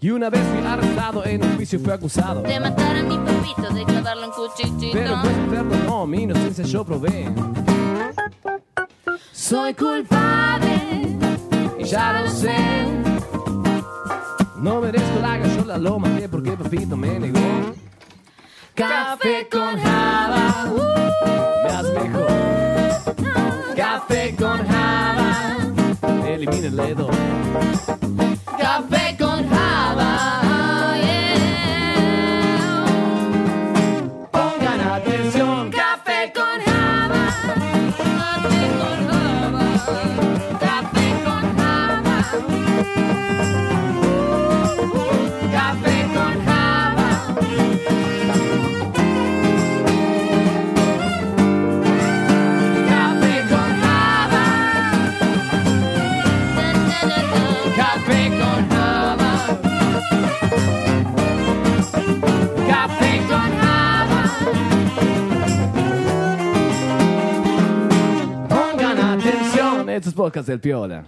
Y una vez fui arrestado en un juicio fue acusado. De matar a mi papito, de clavarlo en cuchillito. Pero pues perdonó, mi inocencia yo probé. Soy culpable, Y ya lo sé. No merezco la gallola, lo maté porque papito me negó. Café con java, haz mejor. Café con java, elimina el dedo. Podcasts del Piola.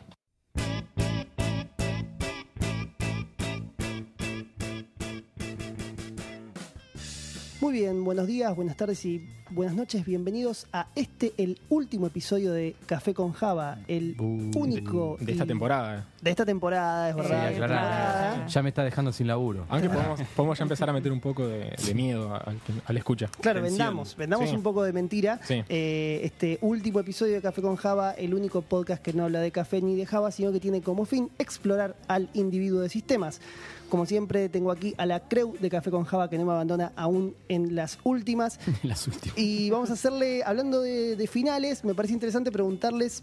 Muy bien, buenos días, buenas tardes y buenas noches. Bienvenidos a este, el último episodio de Café con Java, el único de esta y- temporada. De esta temporada, es verdad. Sí, temporada. Ya me está dejando sin laburo. Aunque podemos, podemos ya empezar a meter un poco de, de miedo al, al escucha. Claro, Tensión. vendamos, vendamos Sí. un poco de mentira. Sí. Eh, este último episodio de Café con Java, el único podcast que no habla de café ni de Java, sino que tiene como fin explorar al individuo de sistemas. Como siempre, tengo aquí a la creu de Café con Java que no me abandona aún en las últimas. Las últimas. Y vamos a hacerle, hablando de, de finales, me parece interesante preguntarles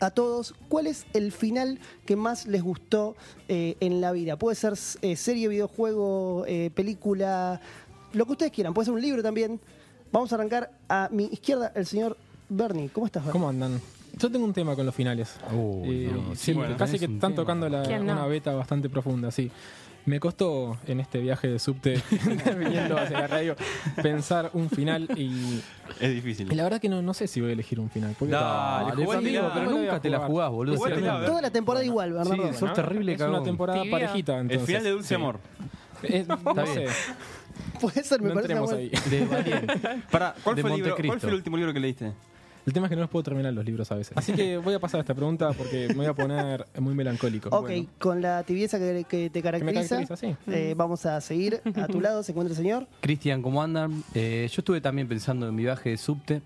a todos cuál es el final que más les gustó eh, en la vida. Puede ser eh, serie, videojuego, eh, película, lo que ustedes quieran. Puede ser un libro también. Vamos a arrancar a mi izquierda, el señor Bernie. ¿Cómo estás, Bernie? ¿Cómo andan? Yo tengo un tema con los finales. Uy, Eh, Dios. sí, Bueno, casi que están tema. tocando la- ¿Quién no? una beta bastante profunda, sí. Me costó en este viaje de subte viniendo hacia la radio pensar un final y, Es difícil. y la verdad que no, no sé si voy a elegir un final. Porque Dale, amigo, pero No la nunca te la jugás, boludo. Jugátela, Sí, a ver. Toda la temporada igual, Sí, Bernardo. sos terrible, es cagón. una temporada Tibia. parejita. El Entonces, final de Dulce sí. Amor. Es- no Está sé, bien. Puede ser, me no parece ahí. De. Para, ¿cuál, De fue el libro- Montecristo. ¿Cuál fue el último libro que leíste? El tema es que no los puedo terminar los libros a veces. Así que voy a pasar a esta pregunta porque me voy a poner muy melancólico. Ok, Bueno, con la tibieza que, que te que me caracteriza, caracteriza, sí. eh, vamos a seguir. A tu lado se encuentra el señor. Cristian, ¿cómo andan? Eh, yo estuve también pensando en mi viaje de subte.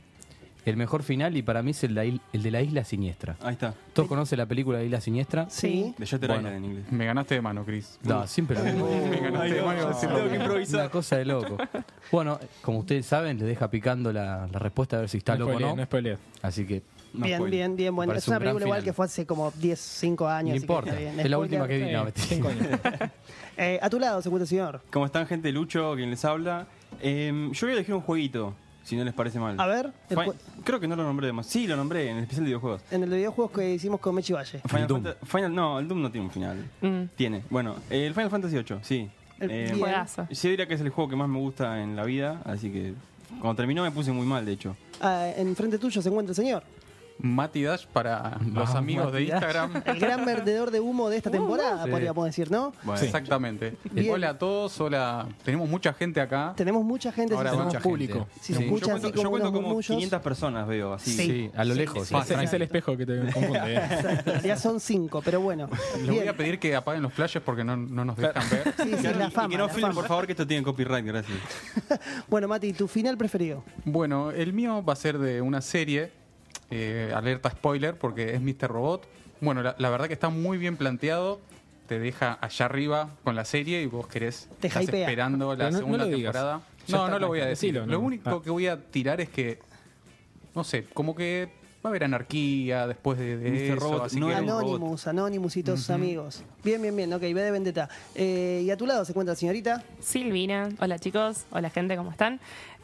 El mejor final y para mí es el de, la il- el de la Isla Siniestra. Ahí está. ¿Todos conocen la película Isla Siniestra? Sí. De Shutter Bueno. Island en inglés. Me ganaste de mano, Chris. No, siempre lo mismo. Me ganaste de mano. Tengo que improvisar. Una cosa de loco. Bueno, como ustedes saben, les deja picando la, la respuesta a ver si está no loco o spoilees, no. no spoilees. Así que No bien, spoiler. bien, bien. Bueno, Parece es una un película igual final. que fue hace como 10, 5 años. no que importa. bien. Es la última que vi. No. Eh, a tu lado se encuentra el señor. ¿Cómo están, gente? Lucho, quien les habla. Eh, yo voy a elegir un jueguito, si no les parece mal. A ver, el Creo que no lo nombré más. Sí, lo nombré en el especial de videojuegos. en el de videojuegos que hicimos con Mechi Valle. Final, Doom. Fanta- Final- no, el Doom no tiene un final. Tiene. Bueno, el Final Fantasy VIII, sí. El- Eh, bien. Juegazo. yo diría que es el juego que más me gusta en la vida, así que cuando terminó me puse muy mal, de hecho. Ah, en frente tuyo se encuentra el señor. Mati Dash para los Vamos, amigos de Dash. Instagram. El gran vendedor de humo de esta temporada, sí. podríamos decir, ¿no? Bueno, Exactamente. Bien. Hola a todos, hola. Tenemos mucha gente acá. Tenemos mucha gente. Ahora si mucha público. gente. Si se Sí. yo escucha cuento, así yo como cuento como murmullos. 500 personas, veo así. Sí. Sí, a lo lejos. Es, es el espejo que te confunde. eh. Realidad son cinco, pero bueno. Les voy a pedir que apaguen los flashes porque no, no nos dejan ver. Sí, sí, Y, la y fama. que no filmen, por favor, que esto tiene copyright, gracias. Bueno, Mati, tu final preferido. Bueno, el mío va a ser de una serie, eh, alerta spoiler, porque es Mr. Robot. Bueno, la, la verdad que está muy bien planteado. Te deja allá arriba con la serie y vos querés Te estás hypea. esperando la no- segunda temporada. Ya No, no lo voy a decir. decilo, Lo único Ah. que voy a tirar es que, no sé, como que va a haber anarquía después de, de Mr. eso. Robot así no que- Anonymous, Anonymous y todos sus amigos. Bien, bien, bien. Ok, ve de vendetta. Eh, y a tu lado se encuentra la señorita. Silvina, hola chicos, hola gente, ¿cómo están?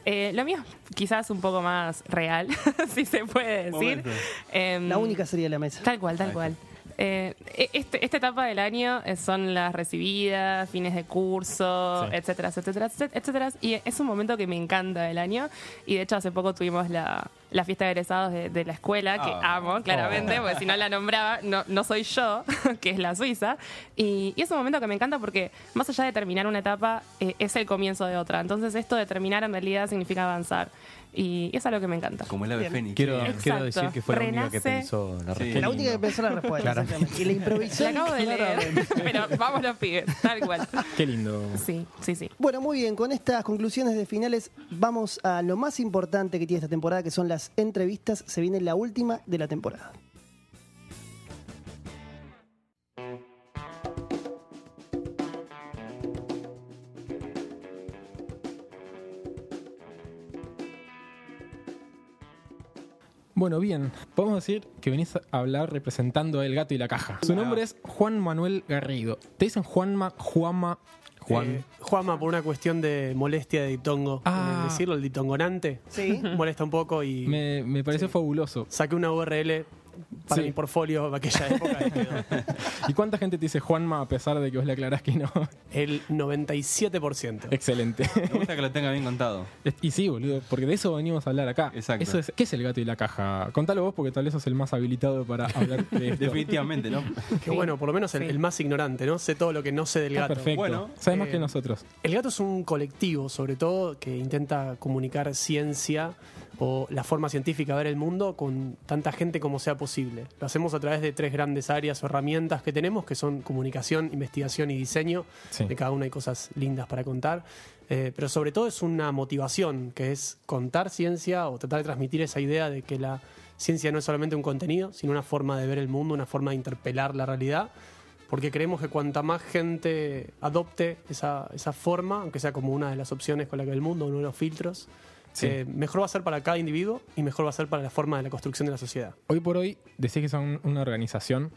Eh, lo mío es quizás un poco más real, si se puede decir. Em, La única sería la mesa. Tal cual, tal cual. Eh, e- este- esta etapa del año eh, son las recibidas, fines de curso, Sí. etcétera, etcétera, etcétera. Y es un momento que me encanta del año. Y de hecho, hace poco tuvimos la, la fiesta de egresados de, de la escuela, que Ah. amo, claramente, porque si no la nombraba, no, no soy yo, que es la Suiza. Y, y es un momento que me encanta porque, más allá de terminar una etapa, eh, es el comienzo de otra. Entonces, esto de terminar en realidad significa avanzar. Y es algo que me encanta. Como el ave fénix. Quiero, quiero decir que fue la única que pensó la Sí. respuesta. La única que pensó la respuesta. Y la improvisó. La acabo de leer, claramente. pero vamos los pibes, tal cual. Qué lindo. Sí, sí, sí. Bueno, muy bien, con estas conclusiones de finales vamos a lo más importante que tiene esta temporada, que son las entrevistas. Se viene la última de la temporada. Bueno, bien, podemos decir que venís a hablar representando a El Gato y la Caja. Su nombre es Juan Manuel Garrido. Te dicen Juanma, Juama, Juan. Eh, Juanma, por una cuestión de molestia de ditongo, Ah. en decirlo, el ditongonante, Sí. molesta un poco y Me, me pareció fabuloso. saqué una URL para Sí. mi portfolio de aquella época. y quedó. ¿Y cuánta gente te dice Juanma a pesar de que vos le aclarás que no? El 97%. Excelente. Me gusta que lo tenga bien contado. Y sí, boludo, porque de eso venimos a hablar acá. Exacto. Eso es, ¿Qué es el gato y la caja? Contalo vos porque tal vez sos el más habilitado para hablar de esto. Definitivamente, ¿no? Que bueno, por lo menos el, Sí. el más ignorante, ¿no? Sé todo lo que no sé del Está gato. perfecto. Bueno, Sabes más eh, que nosotros. El gato es un colectivo, sobre todo, que intenta comunicar ciencia o la forma científica de ver el mundo con tanta gente como sea posible. Lo hacemos a través de tres grandes áreas o herramientas que tenemos, que son comunicación, investigación y diseño. Sí. De cada una hay cosas lindas para contar. Eh, pero sobre todo es una motivación, que es contar ciencia o tratar de transmitir esa idea de que la ciencia no es solamente un contenido, sino una forma de ver el mundo, una forma de interpelar la realidad porque creemos que cuanta más gente adopte esa, esa forma, aunque sea como una de las opciones con la que el mundo, uno de los filtros, Sí. eh, mejor va a ser para cada individuo y mejor va a ser para la forma de la construcción de la sociedad. Hoy por hoy decís que son una organización.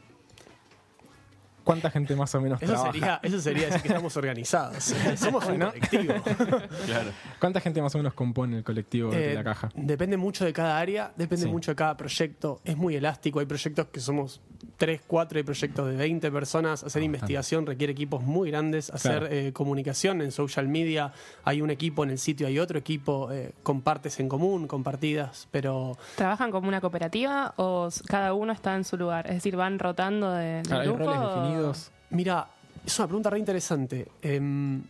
¿Cuánta gente más o menos Eso trabaja? sería, eso sería decir que estamos organizados. Somos un ¿No? colectivo. Claro. ¿Cuánta gente más o menos compone el colectivo de Eh, la caja? Depende mucho de cada área, depende Sí. mucho de cada proyecto. Es muy elástico. Hay proyectos que somos 3, 4, hay proyectos de 20 personas. Hacer investigación requiere equipos muy grandes. Hacer Claro. eh, comunicación en social media, hay un equipo en el sitio, hay otro equipo. eh, compartes en común, compartidas, pero ¿Trabajan como una cooperativa o cada uno está en su lugar? Es decir, van rotando de, de Claro, ¿Hay grupo roles o- definidos? Mira, es una pregunta re interesante. Em,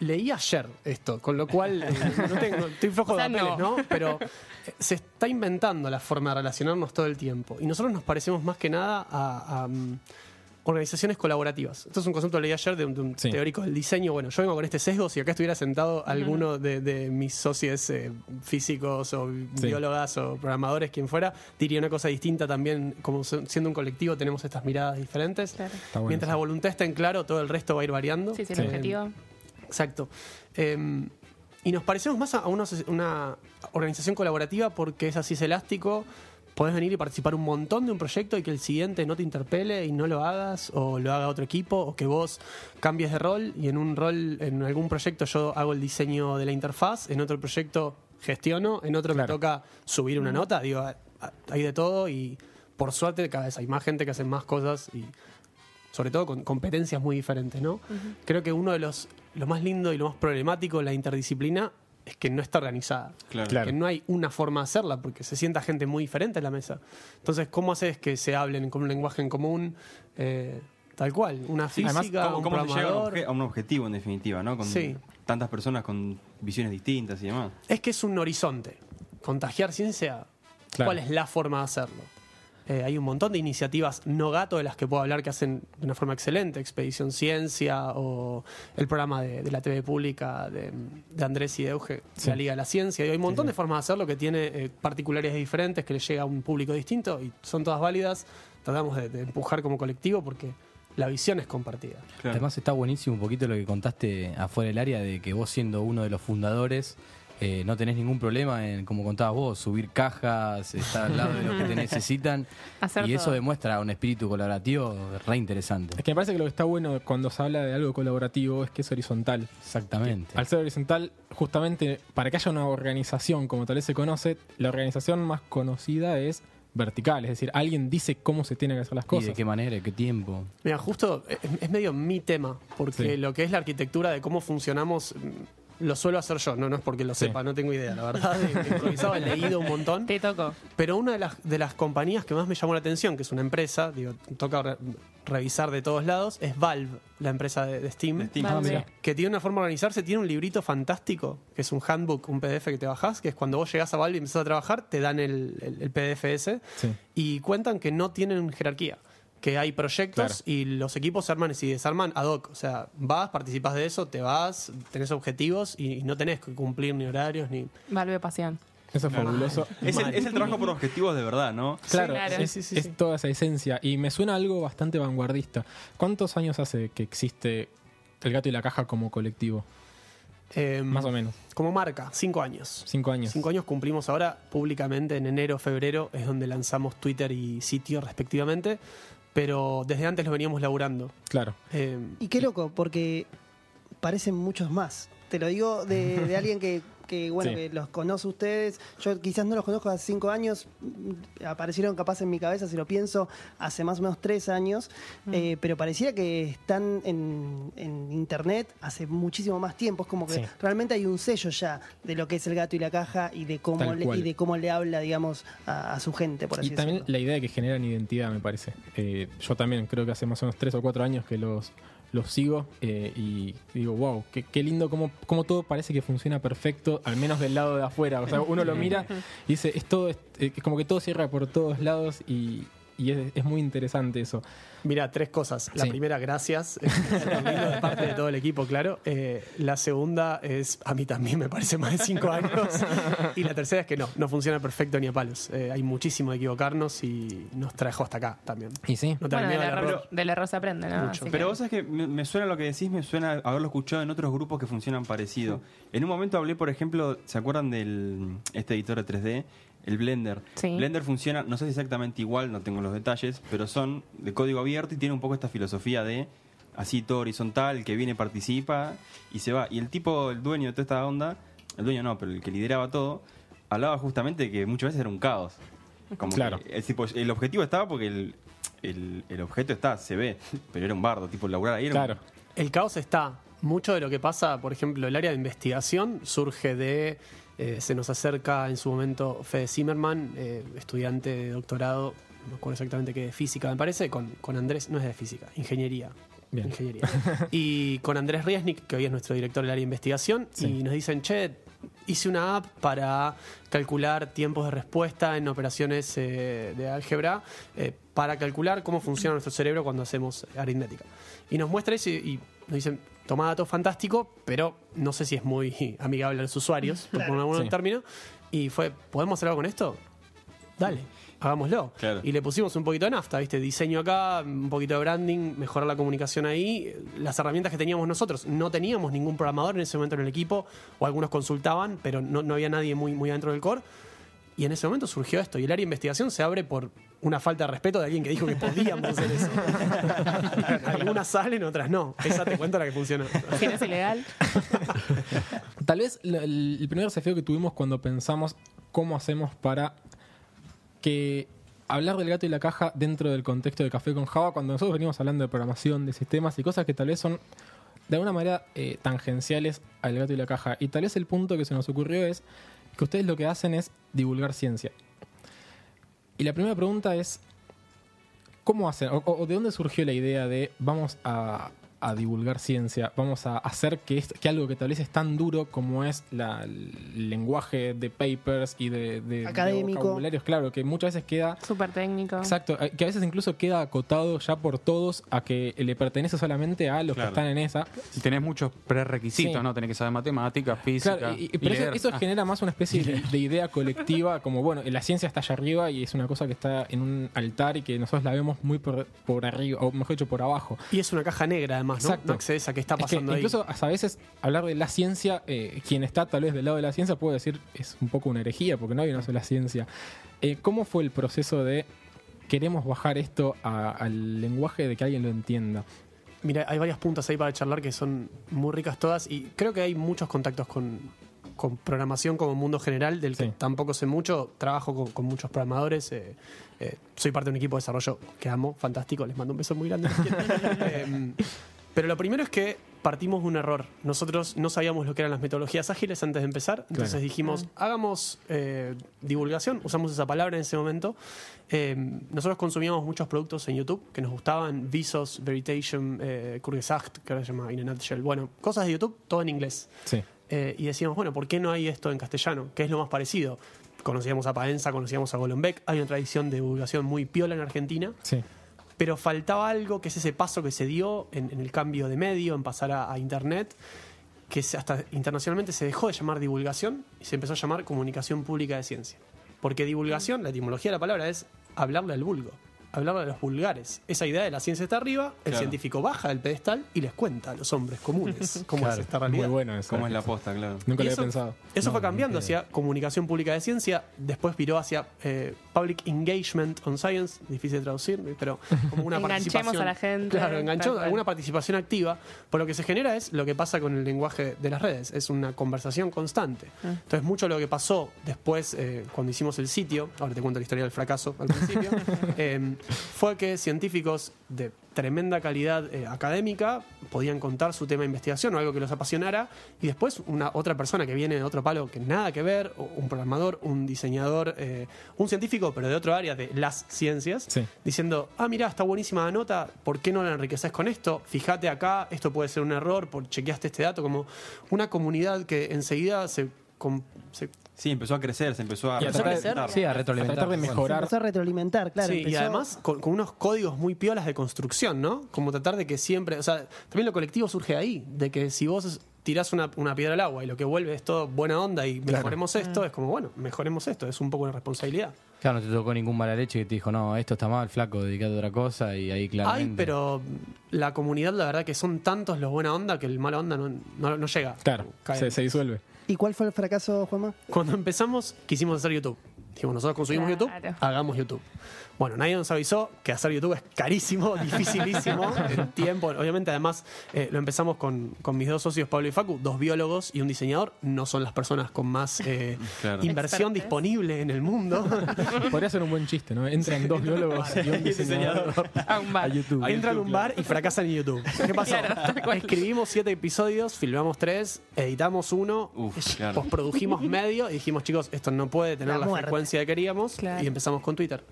leí ayer esto, con lo cual eh, no tengo- estoy flojo O sea, de papeles, no. ¿no? Pero eh, se está inventando la forma de relacionarnos todo el tiempo. Y nosotros nos parecemos más que nada a, a, mm, organizaciones colaborativas. Esto es un concepto que leí ayer de un, de un Sí. teórico del diseño. Bueno, yo vengo con este sesgo. Si acá estuviera sentado alguno de, de mis socios eh, físicos o Sí. biólogas o programadores, quien fuera, diría una cosa distinta también. Como siendo un colectivo tenemos estas miradas diferentes. Claro. Está bueno Mientras la voluntad está en claro, todo el resto va a ir variando. Sí, sí, el objetivo. Exacto. Eh, y nos parecemos más a una, una organización colaborativa porque es así, es elástico. Podés venir y participar un montón de un proyecto y que el siguiente no te interpele y no lo hagas, o lo haga otro equipo, o que vos cambies de rol y en un rol, en algún proyecto yo hago el diseño de la interfaz, en otro proyecto gestiono, en otro Claro. me toca subir una nota. Digo, hay de todo y por suerte cada vez hay más gente que hace más cosas y sobre todo con competencias muy diferentes, ¿no? Creo que uno de los lo más lindo y lo más problemático de la interdisciplina es que no está organizada. Claro. Claro. Que no hay una forma de hacerla porque se sienta gente muy diferente en la mesa. Entonces, ¿cómo haces que se hablen con un lenguaje en común? Eh, tal cual, una Además, física, ¿cómo, un cómo se llega a un, programador. obje- a un objetivo en definitiva, ¿no? Con Sí. tantas personas con visiones distintas y demás. Es que es un horizonte. Contagiar ciencia, Claro. ¿cuál es la forma de hacerlo? Eh, hay un montón de iniciativas no gato de las que puedo hablar que hacen de una forma excelente. Expedición Ciencia o el programa de, de la TV pública de, de Andrés y de Euge, Sí. la Liga de la Ciencia. Y hay un montón sí. de formas de hacerlo que tiene eh, particularidades diferentes, que le llega a un público distinto y son todas válidas. Tratamos de, de empujar como colectivo porque la visión es compartida. Claro. Además está buenísimo un poquito lo que contaste afuera del área de que vos siendo uno de los fundadores eh, no tenés ningún problema en, como contabas vos, subir cajas, estar al lado de los que te necesitan. Hacer y eso todo. demuestra un espíritu colaborativo re interesante. Es que me parece que lo que está bueno cuando se habla de algo colaborativo es que es horizontal. Exactamente. Al ser horizontal, justamente para que haya una organización como tal vez se conoce, la organización más conocida es vertical, es decir, alguien dice cómo se tienen que hacer las ¿Y cosas. de qué manera? ¿Qué tiempo? Mira, justo es, es medio mi tema, porque Sí. lo que es la arquitectura de cómo funcionamos lo suelo hacer yo, no, no es porque lo Sí. sepa, no tengo idea, la verdad, improvisado, he leído un montón. Te tocó. Pero una de las, de las compañías que más me llamó la atención, que es una empresa, digo, toca re- revisar de todos lados, es Valve, la empresa de, de Steam, De Steam. Ah, mira. que tiene una forma de organizarse, tiene un librito fantástico, que es un handbook, un PDF que te bajás, que es cuando vos llegás a Valve y empezás a trabajar, te dan el, el- el PDF ese, Sí. y cuentan que no tienen jerarquía. Que hay proyectos Claro. y los equipos se arman y se desarman ad hoc. O sea, vas, participas de eso, te vas, tenés objetivos y, y no tenés que cumplir ni horarios ni. Valve Pasión. Eso es fabuloso. Es el, es el trabajo por objetivos de verdad, ¿no? Claro, claro. Es, Sí, sí, sí, es sí. toda esa esencia. Y me suena algo bastante vanguardista. ¿Cuántos años hace que existe El Gato y la Caja como colectivo? Eh, Más o menos. Como marca, cinco años. Cinco años. Cinco años cumplimos ahora públicamente en enero, febrero, es donde lanzamos Twitter y sitio respectivamente, pero desde antes lo veníamos laburando. Claro. Eh, Y qué loco, porque parecen muchos más. Te lo digo de, de alguien que, que, bueno, Sí. que los conoce ustedes. Yo quizás no los conozco hace cinco años. mm, Aparecieron capaz en mi cabeza, si lo pienso, hace más o menos tres años. Eh, pero parecía que están en, en internet hace muchísimo más tiempo. Es como que Sí. realmente hay un sello ya de lo que es el gato y la caja y de cómo, Tal le, cual. y de cómo le habla, digamos, a, a su gente, por así Y también decirlo. la idea de que generan identidad, me parece. Eh, yo también creo que hace más o menos tres o cuatro años que los, los sigo eh, y digo, wow, qué, lindo cómo, cómo todo parece que funciona perfecto, al menos del lado de afuera. O sea, uno lo mira y dice, es todo, es, es como que todo cierra por todos lados y, y es, es muy interesante eso. Mira, tres cosas. La Sí. primera, gracias. De parte de todo el equipo, claro. Eh, la segunda es, a mí también me parece más de cinco años. Y la tercera es que no, no funciona perfecto ni a palos. Eh, hay muchísimo de equivocarnos y nos trajo hasta acá también. Y sí, No Bueno, del error, error. del error se aprende, ¿no? Mucho. Pero que- vos sabés que me, me suena lo que decís, me suena haberlo escuchado en otros grupos que funcionan parecido. En un momento hablé, por ejemplo, ¿se acuerdan del este editor de 3D? El Blender. Sí. Blender funciona, no sé si exactamente igual, no tengo los detalles, pero son de código abierto y tiene un poco esta filosofía de así todo horizontal, el que viene participa y se va. Y el tipo, el dueño de toda esta onda, el dueño no, pero el que lideraba todo, hablaba justamente de que muchas veces era un caos. Como Claro. que el, tipo, el objetivo estaba porque el, el, el objeto está, se ve, pero era un bardo, tipo, laburar ahí era un- claro. El caos está. Mucho de lo que pasa, por ejemplo, el área de investigación surge de. Eh, se nos acerca en su momento Fede Zimmerman, eh, estudiante de doctorado, no me acuerdo exactamente qué, de física, me parece, con, con Andrés, no es de física, ingeniería. Bien. Ingeniería. y con Andrés Riesnik, que hoy es nuestro director del área de investigación, Sí. y nos dicen, che, hice una app para calcular tiempos de respuesta en operaciones eh, de álgebra, para calcular cómo funciona nuestro cerebro cuando hacemos aritmética. Y nos muestra eso y, y nos dicen, toma datos fantástico, pero no sé si es muy amigable a los usuarios, por algún Sí. término. Y fue, ¿podemos hacer algo con esto? Dale, hagámoslo. Claro. Y le pusimos un poquito de nafta, ¿viste? Diseño acá, un poquito de branding, mejorar la comunicación ahí. Las herramientas que teníamos nosotros. No teníamos ningún programador en ese momento en el equipo, o algunos consultaban, pero no, no había nadie muy, muy adentro del core. Y en ese momento surgió esto. Y el área de investigación se abre por una falta de respeto de alguien que dijo que podíamos hacer eso. Algunas salen, otras no. Esa te cuento la que no es ilegal. Tal vez el primer desafío que tuvimos cuando pensamos cómo hacemos para que hablar del gato y la caja dentro del contexto de Café con Java, cuando nosotros venimos hablando de programación, de sistemas y cosas que tal vez son de alguna manera eh, tangenciales al gato y la caja. Y tal vez el punto que se nos ocurrió es que ustedes lo que hacen es divulgar ciencia. Y la primera pregunta es, ¿cómo hacen? O, o de dónde surgió la idea de vamos a, a divulgar ciencia, vamos a hacer que, esto- que algo que tal vez es tan duro como es la- el lenguaje de papers y de, de- vocabularios, claro, que muchas veces queda Súper técnico. Exacto, eh, que a veces incluso queda acotado ya por todos a que le pertenece solamente a los Claro. que están en esa. Si tenés muchos prerequisitos, Sí. ¿no? Tenés que saber matemáticas, física. Claro, y, pero eso, Ah, genera más una especie de, de idea colectiva, como bueno, la ciencia está allá arriba y es una cosa que está en un altar y que nosotros la vemos muy por, por arriba, o mejor dicho, por abajo. Y es una caja negra, además, ¿no? Exacto. No accedes a qué está Es que pasando ahí. incluso a veces hablar de la ciencia, eh, quien está tal vez del lado de la ciencia puede decir es un poco una herejía, porque no hay una sola ciencia. Eh, ¿Cómo fue el proceso de queremos bajar esto a- al lenguaje de que alguien lo entienda? Mira, hay varias puntas ahí para charlar que son muy ricas todas y creo que hay muchos contactos con, con programación como mundo general, del que tampoco sé mucho. Trabajo con, con muchos programadores. eh, eh, soy parte de un equipo de desarrollo que amo, fantástico. Les mando un beso muy grande. Eh, pero lo primero es que partimos de un error. Nosotros no sabíamos lo que eran las metodologías ágiles antes de empezar. Entonces Claro. dijimos, hagamos eh, divulgación. Usamos esa palabra en ese momento. Eh, nosotros consumíamos muchos productos en YouTube que nos gustaban. Visos, Veritation, eh, Kurgesacht, que ahora se llama In a Nutshell. Bueno, cosas de YouTube, todo en inglés. Sí. Eh, y decíamos, bueno, ¿por qué no hay esto en castellano? ¿Qué es lo más parecido? Conocíamos a Paenza, conocíamos a Golombek. Hay una tradición de divulgación muy piola en Argentina Sí. Pero faltaba algo que es ese paso que se dio en, el cambio de medio, en pasar a, Internet, que hasta internacionalmente se dejó de llamar divulgación y se empezó a llamar comunicación pública de ciencia. Porque divulgación, la etimología de la palabra es hablarle al vulgo, hablarle a los vulgares. Esa idea de la ciencia está arriba, el Claro. científico baja del pedestal y les cuenta a los hombres comunes cómo Claro, es esta realidad. Muy bueno eso. ¿Cómo es la posta, claro? Nunca Y lo eso, había pensado. Eso No, fue cambiando hacia comunicación pública de ciencia, después viró hacia eh, public engagement on science, difícil de traducir, pero como una Enganchemos participación. a la gente, Claro, enganchó alguna participación activa, por lo que se genera es lo que pasa con el lenguaje de las redes, es una conversación constante. Ah. Entonces, mucho de lo que pasó después, eh, cuando hicimos el sitio, ahora te cuento la historia del fracaso al principio, eh, fue que científicos de tremenda calidad eh, académica podían contar su tema de investigación o algo que los apasionara y después una otra persona que viene de otro palo que nada que ver, un programador, un diseñador, eh, un científico pero de otro área de las ciencias, Sí. diciendo, ah, mira, está buenísima la nota, ¿por qué no la enriqueces con esto? Fíjate acá, esto puede ser un error, por chequeaste este dato, como una comunidad que enseguida se... se- Sí, empezó a crecer, se empezó a Y a tratar de- representar. Sí, a A retroalimentar. tratar de Bueno. Se mejorar. empezó a retroalimentar, claro. sí, y además con, con unos códigos muy piolas de construcción, ¿no? Como tratar de que siempre, o sea, también lo colectivo surge ahí, de que si vos tirás una, una piedra al agua y lo que vuelve es todo buena onda y mejoremos esto, es como, bueno, mejoremos esto, es un poco una responsabilidad. Claro, no te tocó ningún mala leche que te dijo, no, esto está mal, flaco, dedicate a otra cosa y ahí claramente. Ay, pero la comunidad, la verdad que son tantos los buena onda que el mala onda no, no- no llega. Claro, se disuelve. ¿Y cuál fue el fracaso, Juanma? Cuando empezamos, quisimos hacer YouTube. Dijimos, nosotros consumimos Claro. YouTube, hagamos YouTube. Bueno, nadie nos avisó que hacer YouTube es carísimo, dificilísimo, en tiempo. Obviamente, además, eh, lo empezamos con, con mis dos socios, Pablo y Facu, dos biólogos y un diseñador. No son las personas con más eh, Claro. inversión Expertes. disponible en el mundo. Podría ser un buen chiste, ¿no? Entran dos biólogos y un diseñador A un bar. a YouTube. Entran a un bar y fracasan en YouTube. ¿Qué pasó? Claro. Escribimos siete episodios, filmamos tres, editamos uno, Uf, claro. postprodujimos medio y dijimos, chicos, esto no puede tener La la, frecuencia que queríamos Claro. y empezamos con Twitter.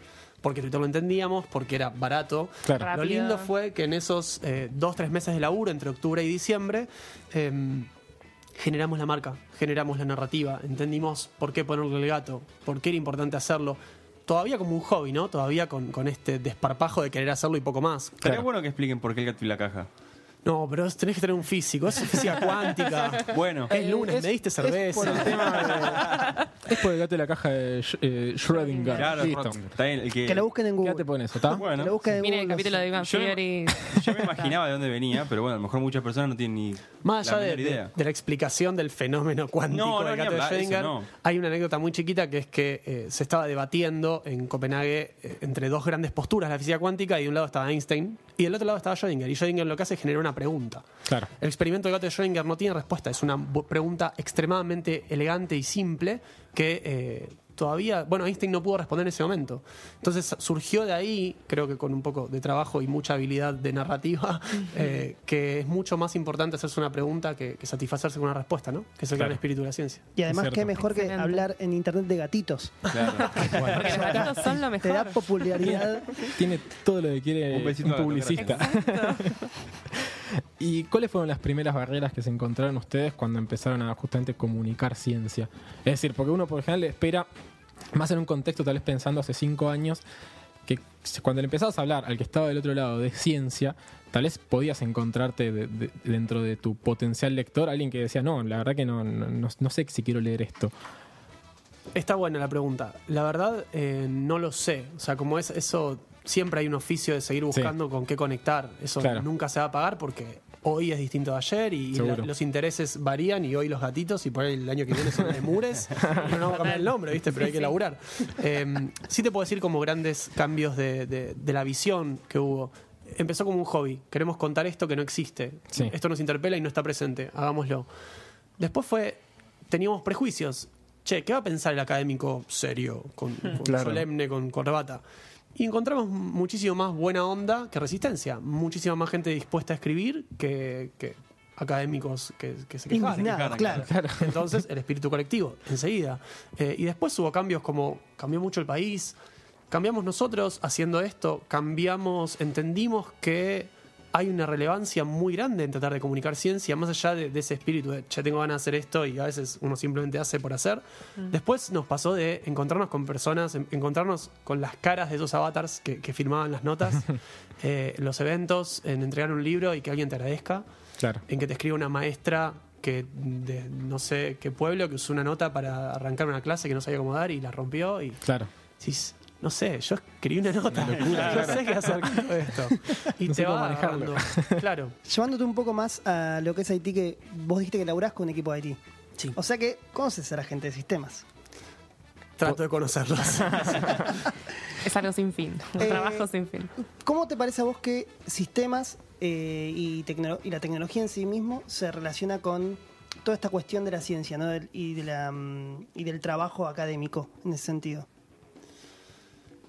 Porque Twitter lo entendíamos, porque era barato. Claro. Rápido. Lo lindo fue que en esos eh, dos, tres meses de laburo, entre octubre y diciembre, em, generamos la marca, generamos la narrativa, entendimos por qué ponerle el gato, por qué era importante hacerlo. Todavía como un hobby, ¿no? Todavía con, con este desparpajo de querer hacerlo y poco más. Estaría bueno que expliquen por qué el gato y la caja. No, pero tenés que tener un físico, es física cuántica. Bueno, Es lunes, Es- me diste Es por el cerveza. tema de- Es por el gato de la caja de eh, Schrödinger. claro, Listo. está bien. El que, Que lo busquen en Google. Quédate con eso, ¿está? Que Bueno, lo busquen en Miren el Google, capítulo de Big Yo- Theory. yo me imaginaba de dónde venía, pero bueno, a lo mejor muchas personas no tienen ni Más la allá de, menor idea. de- de la explicación del fenómeno cuántico No, no, del gato de eso Schrödinger, no. hay una anécdota muy chiquita que es que eh, se estaba debatiendo en Copenhague eh, entre dos grandes posturas, la física cuántica, y de un lado estaba Einstein y del otro lado estaba Schrödinger. Y Schrödinger lo que hace es generar una pregunta. Claro. El experimento del gato de Schrödinger no tiene respuesta, es una pregunta extremadamente elegante y simple que eh, todavía, bueno, Einstein no pudo responder en ese momento. Entonces surgió de ahí, creo que con un poco de trabajo y mucha habilidad de narrativa, eh, que es mucho más importante hacerse una pregunta que, que satisfacerse con una respuesta, ¿no? Que es el Claro. gran espíritu de la ciencia. Y además, qué mejor que Excelente. hablar en internet de gatitos. Claro. Porque los gatitos son lo Te da mejor. popularidad. Tiene todo lo que quiere Un publicista. ¿Y cuáles fueron las primeras barreras que se encontraron ustedes cuando empezaron a justamente comunicar ciencia? Es decir, porque uno por lo general espera, más en un contexto tal vez pensando hace cinco años, que cuando le empezabas a hablar al que estaba del otro lado de ciencia, tal vez podías encontrarte de- de- dentro de tu potencial lector alguien que decía, no, la verdad que no- no sé si quiero leer esto. Está buena la pregunta. La verdad, eh, no lo sé. O sea, como es eso, siempre hay un oficio de seguir buscando con qué conectar. Eso Claro. nunca se va a pagar porque hoy es distinto de ayer y, y Seguro. la- los intereses varían y hoy los gatitos y por ahí el año que viene son lemures y no vamos a cambiar el nombre, ¿viste? Pero hay que laburar. Eh, sí te puedo decir como grandes cambios de, de- de la visión que hubo. Empezó como un hobby. Queremos contar esto que no existe. Sí. Esto nos interpela y no está presente. Hagámoslo. Después fue teníamos prejuicios. Che, ¿qué va a pensar el académico serio, con, con solemne, con corbata? Y encontramos muchísimo más buena onda que resistencia. Muchísima más gente dispuesta a escribir que, que académicos que, que se quejaban. Indignado, claro. Entonces, el espíritu colectivo, enseguida. Eh, y después hubo cambios como cambió mucho el país, cambiamos nosotros haciendo esto, cambiamos, entendimos que hay una relevancia muy grande en tratar de comunicar ciencia, más allá de, de ese espíritu de, ya tengo ganas de hacer esto y a veces uno simplemente hace por hacer. Después nos pasó de encontrarnos con personas, en- encontrarnos con las caras de esos avatars que, que firmaban las notas, eh, los eventos, en entregar un libro y que alguien te agradezca Claro. en que te escriba una maestra que de no sé qué pueblo que usó una nota para arrancar una clase que no sabía cómo dar y la rompió y Claro. decís, no sé, yo escribí una nota, no sé qué hacer con todo esto. Y No te va manejarlo. agarrando. Claro. Llevándote un poco más a lo que es Haití, que vos dijiste que laburás con un equipo de Haití. Sí. O sea que conoces a la gente de sistemas. Trato de conocerlos. Es algo sin fin, un Eh, trabajo sin fin. ¿Cómo te parece a vos que sistemas eh, y, tecno- y la tecnología en sí mismo se relaciona con toda esta cuestión de la ciencia ¿no? Del- y, de la, mm, y del trabajo académico en ese sentido?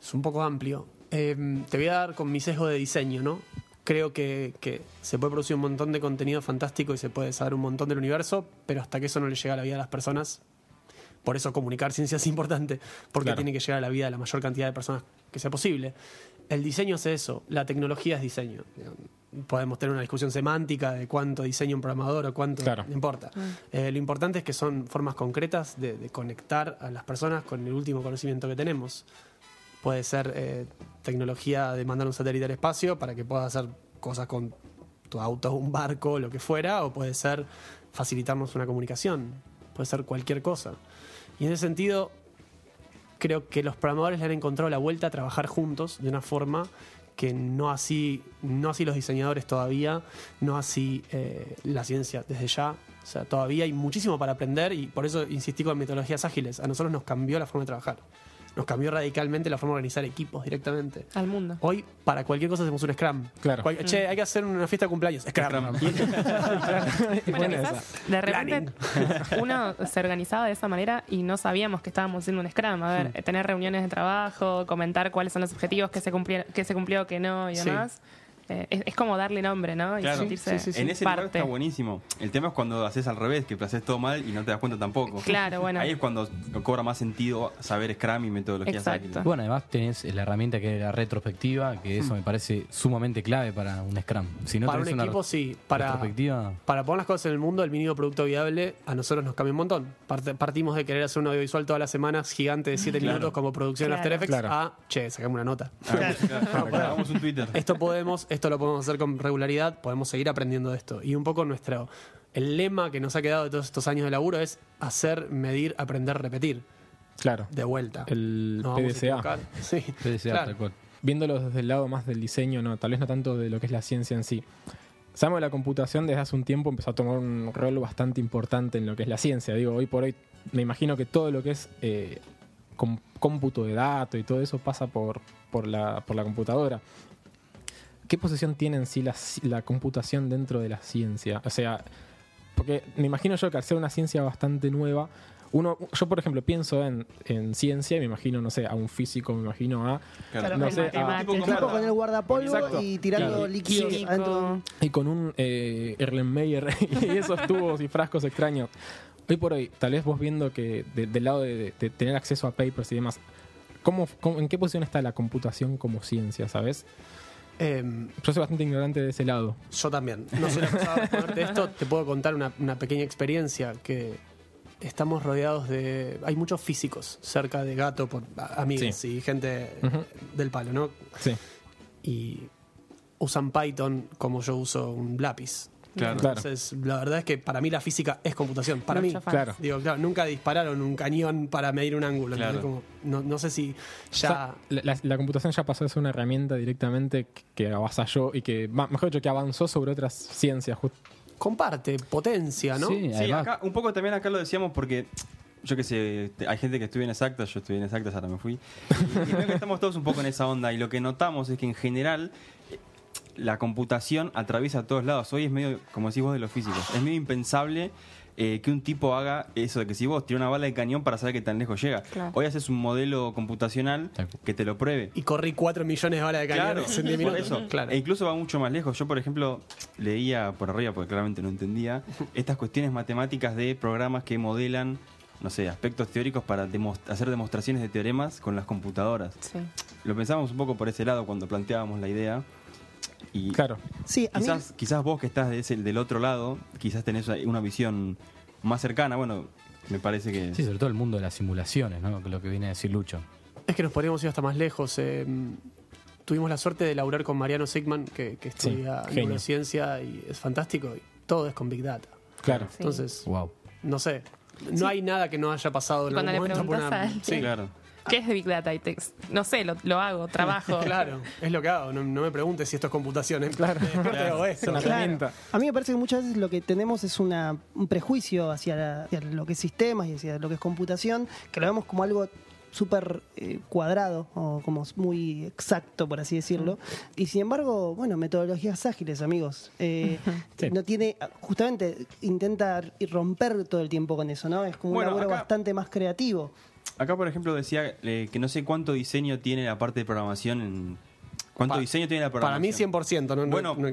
Es un poco amplio. Eh, te voy a dar con mi sesgo de diseño, ¿no? Creo que, que se puede producir un montón de contenido fantástico y se puede saber un montón del universo, pero hasta que eso no le llega a la vida de las personas, por eso comunicar ciencia es importante, porque Claro. tiene que llegar a la vida de la mayor cantidad de personas que sea posible. El diseño es eso, la tecnología es diseño. Podemos tener una discusión semántica de cuánto diseña un programador o cuánto, Claro. no importa. Eh, lo importante es que son formas concretas de, de conectar a las personas con el último conocimiento que tenemos. Puede ser eh, tecnología de mandar un satélite al espacio para que puedas hacer cosas con tu auto, un barco, lo que fuera, o puede ser facilitarnos una comunicación, puede ser cualquier cosa. Y en ese sentido, creo que los programadores le han encontrado la vuelta a trabajar juntos de una forma que no así, no así los diseñadores todavía, no así eh, la ciencia desde ya. O sea, todavía hay muchísimo para aprender y por eso insistí con metodologías ágiles. A nosotros nos cambió la forma de trabajar. Nos cambió radicalmente la forma de organizar equipos directamente. Al mundo. Hoy, para cualquier cosa, hacemos un Scrum. Claro. Cual- Che, hay que hacer una fiesta de cumpleaños. Scrum. Bueno, Buena quizás de repente uno se organizaba de esa manera y no sabíamos que estábamos haciendo un Scrum. A ver, eh, tener reuniones de trabajo, comentar cuáles son los objetivos que se cumplieron, que se cumplió, que no y Sí. demás. Eh, es, es como darle nombre, ¿no? Y Claro. sentirse Sí, sí, sí. En ese lugar parte. está buenísimo. El tema es cuando haces al revés, que haces todo mal y no te das cuenta tampoco. Claro, bueno. Ahí es cuando cobra más sentido saber Scrum y metodologías Exacto. ágiles. Bueno, además tenés la herramienta que es la retrospectiva, que eso me parece sumamente clave para un Scrum. Si no para un tenés una equipo, sí. Para, retrospectiva, para poner las cosas en el mundo, el mínimo producto viable a nosotros nos cambia un montón. Partimos de querer hacer un audiovisual todas las semanas gigante de 7 minutos como producción Claro. After Effects Claro. a, che, sacamos una nota. Claro, claro, Hagamos un Twitter. Esto podemos, esto lo podemos hacer con regularidad, podemos seguir aprendiendo de esto. Y un poco nuestro, el lema que nos ha quedado de todos estos años de laburo es hacer, medir, aprender, repetir. Claro. De vuelta. El Nos PDCA. Sí. PDCA, Claro. tal cual. Viéndolo desde el lado más del diseño, no, tal vez no tanto de lo que es la ciencia en sí. Sabemos que la computación desde hace un tiempo empezó a tomar un rol bastante importante en lo que es la ciencia. Digo, hoy por hoy me imagino que todo lo que es eh, cómputo de datos y todo eso pasa por, por, la, por la computadora. ¿Qué posición tiene en sí la, la computación dentro de la ciencia? O sea, porque me imagino yo que al ser una ciencia bastante nueva, uno, yo por ejemplo pienso en, en ciencia y me imagino, no sé, a un físico, me imagino a... Claro. no el sé, a- tipo con el guardapolvo Exacto. y tirando Claro. líquidos Químico. adentro y con un eh, Erlenmeyer y esos tubos y frascos extraños. Hoy por hoy, tal vez vos viendo que de- del lado de, de tener acceso a papers y demás, ¿cómo, cómo- en qué posición está la computación como ciencia, sabes? Em, Yo soy bastante ignorante de ese lado. Yo también. No soy la persona para ponerte esto. Te puedo contar una, una pequeña experiencia que estamos rodeados de... Hay muchos físicos cerca de Gato, por amigos Sí. y gente del palo, ¿no? Sí, Y usan Python como yo uso un lápiz. Claro. Claro. Entonces, la verdad es que para mí la física es computación. Para mí. Claro. Digo, claro, nunca dispararon un cañón para medir un ángulo. Claro. no, no sé si O sea, ya... la, computación ya pasó a ser una herramienta directamente que, avasalló y que, mejor dicho, que avanzó sobre otras ciencias. just- comparte, potencia, ¿no? Sí, Sí, acá un poco también acá lo decíamos porque yo que sé, hay gente que estudia en exactas, yo estudié en exactas, ahora me fui. Y, y veo que estamos todos un poco en esa onda y lo que notamos es que en general la computación atraviesa a todos lados. Hoy es medio, como decís vos, de los físicos. Es medio impensable eh, que un tipo haga eso de que si vos tiras una bala de cañón para saber qué tan lejos llega. Claro. Hoy haces un modelo computacional que te lo pruebe. Y corrí 4 millones de balas de cañón Claro, en 10 por minutos. eso. Claro. E incluso va mucho más lejos. Yo, por ejemplo, leía por arriba, porque claramente no entendía, estas cuestiones matemáticas de programas que modelan, no sé, aspectos teóricos para hacer demostraciones de teoremas con las computadoras. Sí. Lo pensábamos un poco por ese lado cuando planteábamos la idea. Y Claro. Sí, a mí- quizás, quizás vos que estás de ese- del otro lado, quizás tenés una visión más cercana. Bueno, me parece que... Sí, sobre todo el mundo de las simulaciones, ¿no? Lo que viene a decir Lucho. Es que nos podríamos ir hasta más lejos. eh, tuvimos la suerte de laburar con Mariano Sigman, que, que Sí, estudia genio. neurociencia y es fantástico. Y todo es con Big Data. Claro. Sí. Entonces, Wow. no sé. No hay nada que no haya pasado en Cuando algún le momento por una- a alguien. Sí, Claro. ¿Qué es de Big Data? Y te- no sé, lo, lo hago, trabajo. Claro, es lo que hago. No, no me preguntes si esto es computación. ¿eh? Claro. hago Es esto. una Claro. herramienta. A mí me parece que muchas veces lo que tenemos es una, un prejuicio hacia, la- hacia lo que es sistemas y hacia lo que es computación, que lo vemos como algo súper eh, cuadrado o como muy exacto, por así decirlo. Y sin embargo, bueno, metodologías ágiles, amigos. Eh, Sí. No tiene, justamente intenta ir romper todo el tiempo con eso, ¿no? Es como Bueno, un laburo acá- bastante más creativo. Acá, por ejemplo, decía eh, que no sé cuánto diseño tiene la parte de programación. En, ¿Cuánto Pa- diseño tiene la Para mí programación? 100%. No, no- Bueno, no-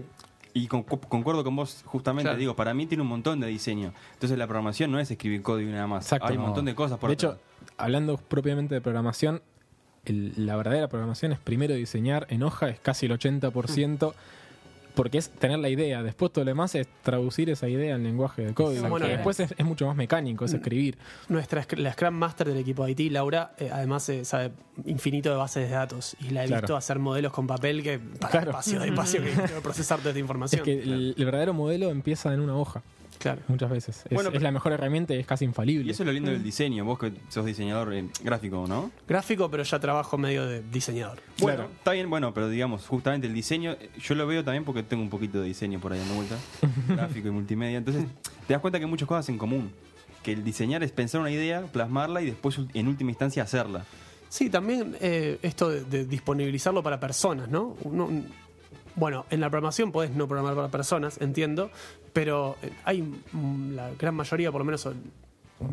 Y con- concuerdo con vos, justamente, Claro. digo, para mí tiene un montón de diseño. Entonces la programación no es escribir código y nada más. Exacto. Hay un No. montón de cosas por De atrás. hecho, hablando propiamente de programación, el- la verdadera programación es primero diseñar en hoja, es casi el 80%, porque es tener la idea. Después todo lo demás es traducir esa idea en lenguaje de código. Bueno, que eh. después es, es mucho más mecánico, es escribir. Nuestra sc- la Scrum Master del equipo de IT, Laura, eh, además eh, sabe infinito de bases de datos y la he Claro. visto hacer modelos con papel que para Claro. espacio de espacio que procesar toda esta Es información. el verdadero modelo empieza en una hoja, Claro. muchas veces. Es, Bueno, es la mejor herramienta y es casi infalible. Y eso es lo lindo del diseño. Vos que sos diseñador eh, gráfico, ¿no? Gráfico, pero ya trabajo medio de diseñador. Bueno, está bien, bueno, pero digamos, justamente el diseño, eh, yo lo veo también porque tengo un poquito de diseño por ahí dando vuelta, gráfico y multimedia. Entonces, te das cuenta que hay muchas cosas en común. Que el diseñar es pensar una idea, plasmarla y después, en última instancia, hacerla. Sí, también eh, esto de, de disponibilizarlo para personas, ¿no? Uno- bueno, en la programación podés no programar para personas, entiendo, pero eh, hay mm, la gran mayoría, por lo menos en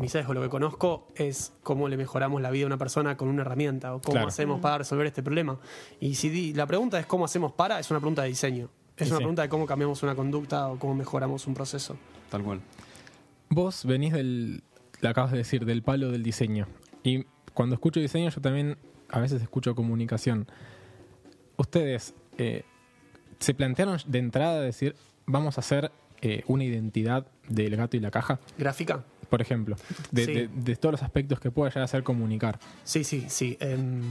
mi sesgo, lo que conozco es cómo le mejoramos la vida a una persona con una herramienta o cómo Claro. hacemos para resolver este problema. Y si di- la pregunta es cómo hacemos para, es una pregunta de diseño. Es Sí, una sí. pregunta de cómo cambiamos una conducta o cómo mejoramos un proceso. Tal cual. Vos venís del, lo acabas de decir, del palo del diseño. Y cuando escucho diseño, yo también a veces escucho comunicación. Ustedes eh, se plantearon de entrada decir, vamos a hacer eh, una identidad del gato y la caja, ¿Gráfica? por ejemplo, de, Sí. de- de todos los aspectos que pueda llegar a ser comunicar. Sí, sí, sí. em,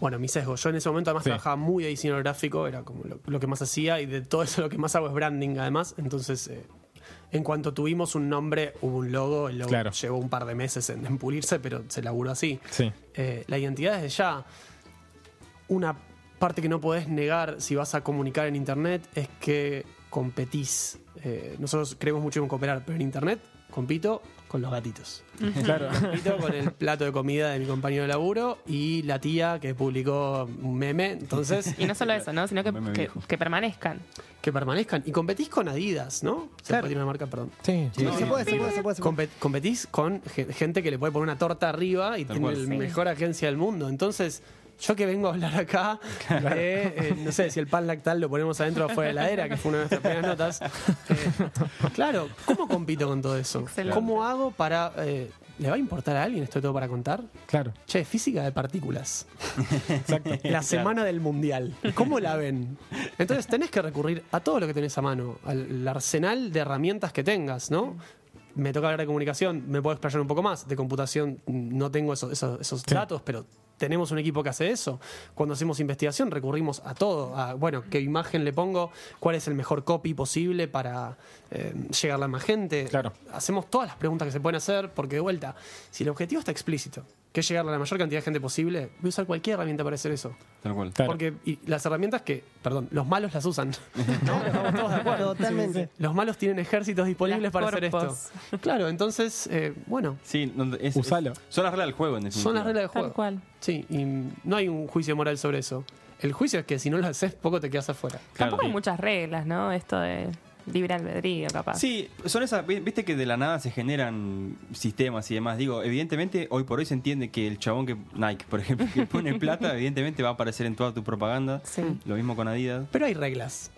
bueno, mi sesgo. Yo en ese momento además Sí. trabajaba muy de diseño gráfico, era como lo, lo que más hacía y de todo eso lo que más hago es branding además. Entonces, eh, en cuanto tuvimos un nombre, hubo un logo, el logo Claro. llevó un par de meses en, en pulirse, pero se laburó así. Sí, Eh, la identidad desde ya, una parte que no podés negar si vas a comunicar en Internet es que competís. Eh, nosotros creemos mucho en cooperar, pero en Internet compito con los gatitos. claro. Compito con el plato de comida de mi compañero de laburo y la tía que publicó un meme. Entonces, Y no solo eso, ¿no? Sino que, que, permanezcan. que permanezcan. Y competís con Adidas, ¿no? Se Claro. puede decir una marca, perdón. Sí, Sí, se puede, se puede, se puede. se puede. Compet- competís con ge- gente que le puede poner una torta arriba y Tal tiene Sí. mejor agencia del mundo. Entonces, yo que vengo a hablar acá, de, eh, no sé si el pan lactal lo ponemos adentro o afuera de la heladera, que fue una de nuestras primeras notas. eh, claro, ¿cómo compito con todo eso? Excelente. ¿Cómo hago para... eh, ¿Le va a importar a alguien esto todo para contar? claro. Che, física de partículas. Exacto. La semana del mundial. ¿Cómo la ven? Entonces tenés que recurrir a todo lo que tenés a mano, al arsenal de herramientas que tengas, ¿no? Me toca hablar de comunicación, me puedo explayar un poco más. De computación mm, no tengo esos, esos, esos datos, pero tenemos un equipo que hace eso. Cuando hacemos investigación recurrimos a todo. A, bueno, qué imagen le pongo, cuál es el mejor copy posible para eh, llegarle a más gente. Claro. Hacemos todas las preguntas que se pueden hacer, porque de vuelta, si el objetivo está explícito, que es llegarle a la mayor cantidad de gente posible, voy a usar cualquier herramienta para hacer eso. Tal cual. Claro. Porque y las herramientas que, perdón, los malos las usan. ¿no? Estamos todos de acuerdo. Totalmente. Los malos tienen ejércitos disponibles Las para hacer esto. Claro, entonces, eh, bueno, Sí, no, es, Usalo. es- son las reglas del juego, en definitiva. son las reglas del Tal juego. cual. Sí, y no hay un juicio moral sobre eso. El juicio es que si no lo haces, poco te quedas afuera. Claro. Tampoco hay muchas reglas, ¿no? Esto de libre albedrío, capaz. Sí, son esas, vi- viste que de la nada se generan sistemas y demás. Digo, evidentemente hoy por hoy se entiende que el chabón que Nike, por ejemplo, que pone plata, evidentemente va a aparecer en toda tu propaganda. Sí. Lo mismo con Adidas. Pero hay reglas.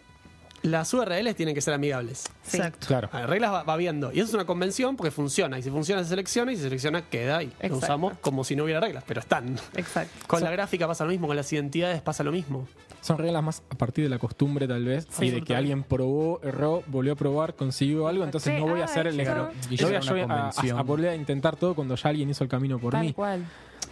Las URLs tienen que ser amigables. Sí. Exacto. Claro. A ver, reglas va, va viendo. Y eso es una convención porque funciona. Y si funciona, se selecciona. Y si se selecciona, queda. Y lo usamos como si no hubiera reglas, pero están. Exacto. Con la gráfica pasa lo mismo, con las identidades pasa lo mismo. Son reglas más a partir de la costumbre, tal vez, Sí, y de que alguien probó, erró, volvió a probar, consiguió algo, entonces Sí, no voy a ah, hacer el esto- claro, Y no voy a, yo a- a, convención. a volver a intentar todo cuando ya alguien hizo el camino por Tal mí. cual.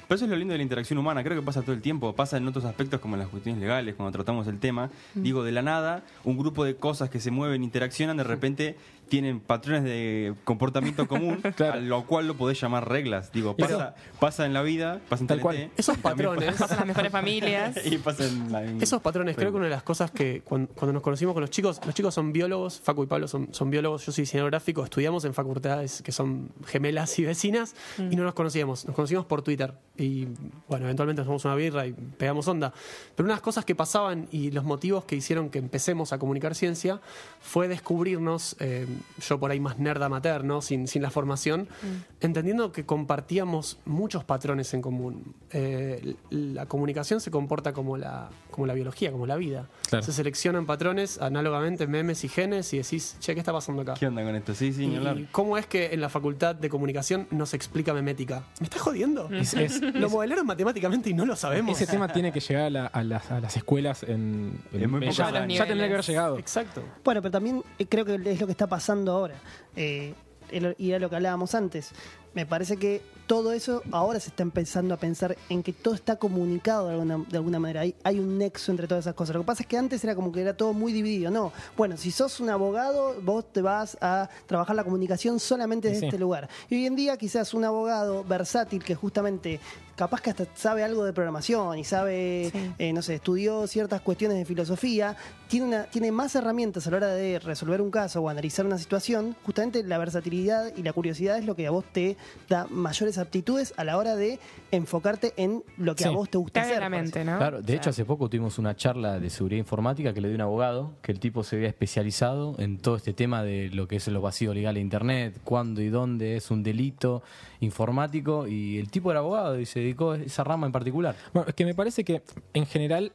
Pero eso es lo lindo de la interacción humana, creo que pasa todo el tiempo, pasa en otros aspectos como en las cuestiones legales, cuando tratamos el tema. Digo, de la nada, un grupo de cosas que se mueven, interaccionan, de repente tienen patrones de comportamiento común, Claro. a lo cual lo podés llamar reglas. Digo, pasa, pasa en la vida, pasa en Tal cual. Esos patrones. Pasan las mejores familias. pasa- y pasa en la- en- Esos patrones, creo que una de las cosas que cuando, cuando nos conocimos con los chicos, los chicos son biólogos, Facu y Pablo son, son biólogos, yo soy diseñador gráfico, estudiamos en facultades que son gemelas y vecinas y no nos conocíamos, nos conocimos por Twitter y bueno, eventualmente nos tomamos una birra y pegamos onda. Pero unas cosas que pasaban y los motivos que hicieron que empecemos a comunicar ciencia fue descubrirnos, eh, yo por ahí más nerd amateur, ¿no? sin, sin la formación, entendiendo que compartíamos muchos patrones en común. Eh, la comunicación se comporta como la, como la biología, como la vida. Claro. Se seleccionan patrones análogamente memes y genes y decís, che, ¿qué está pasando acá? ¿Qué onda con esto? Sí, sí, Y, hablar. cómo es que en la facultad de comunicación no se explica memética? ¿Me estás jodiendo? Es- es- Lo modelaron matemáticamente y no lo sabemos. ese tema tiene que llegar a, la- a las, a las escuelas en, en- En muy ya, ya tendría que haber llegado. Exacto. Bueno, pero también eh, creo que es lo que está pasando ahora. Eh, y era lo que hablábamos antes. Me parece que todo eso ahora se está empezando a pensar en que todo está comunicado de alguna, de alguna manera. Hay, hay un nexo entre todas esas cosas. Lo que pasa es que antes era como que era todo muy dividido. No, bueno, si sos un abogado, vos te vas a trabajar la comunicación solamente desde Sí. este lugar. Y hoy en día quizás un abogado versátil que justamente capaz que hasta sabe algo de programación y sabe, Sí. eh, no sé, estudió ciertas cuestiones de filosofía, tiene, una, tiene más herramientas a la hora de resolver un caso o analizar una situación. Justamente la versatilidad y la curiosidad es lo que a vos te da mayores aptitudes a la hora de enfocarte en lo que Sí. a vos te gusta hacer. ¿no? Claro, de O hecho hace poco tuvimos una charla de seguridad informática que le dio un abogado, que el tipo se había especializado en todo este tema de lo que es los vacíos legales de Internet, cuándo y dónde es un delito informático, y el tipo era abogado y se dedicó a esa rama en particular. Bueno, es que me parece que en general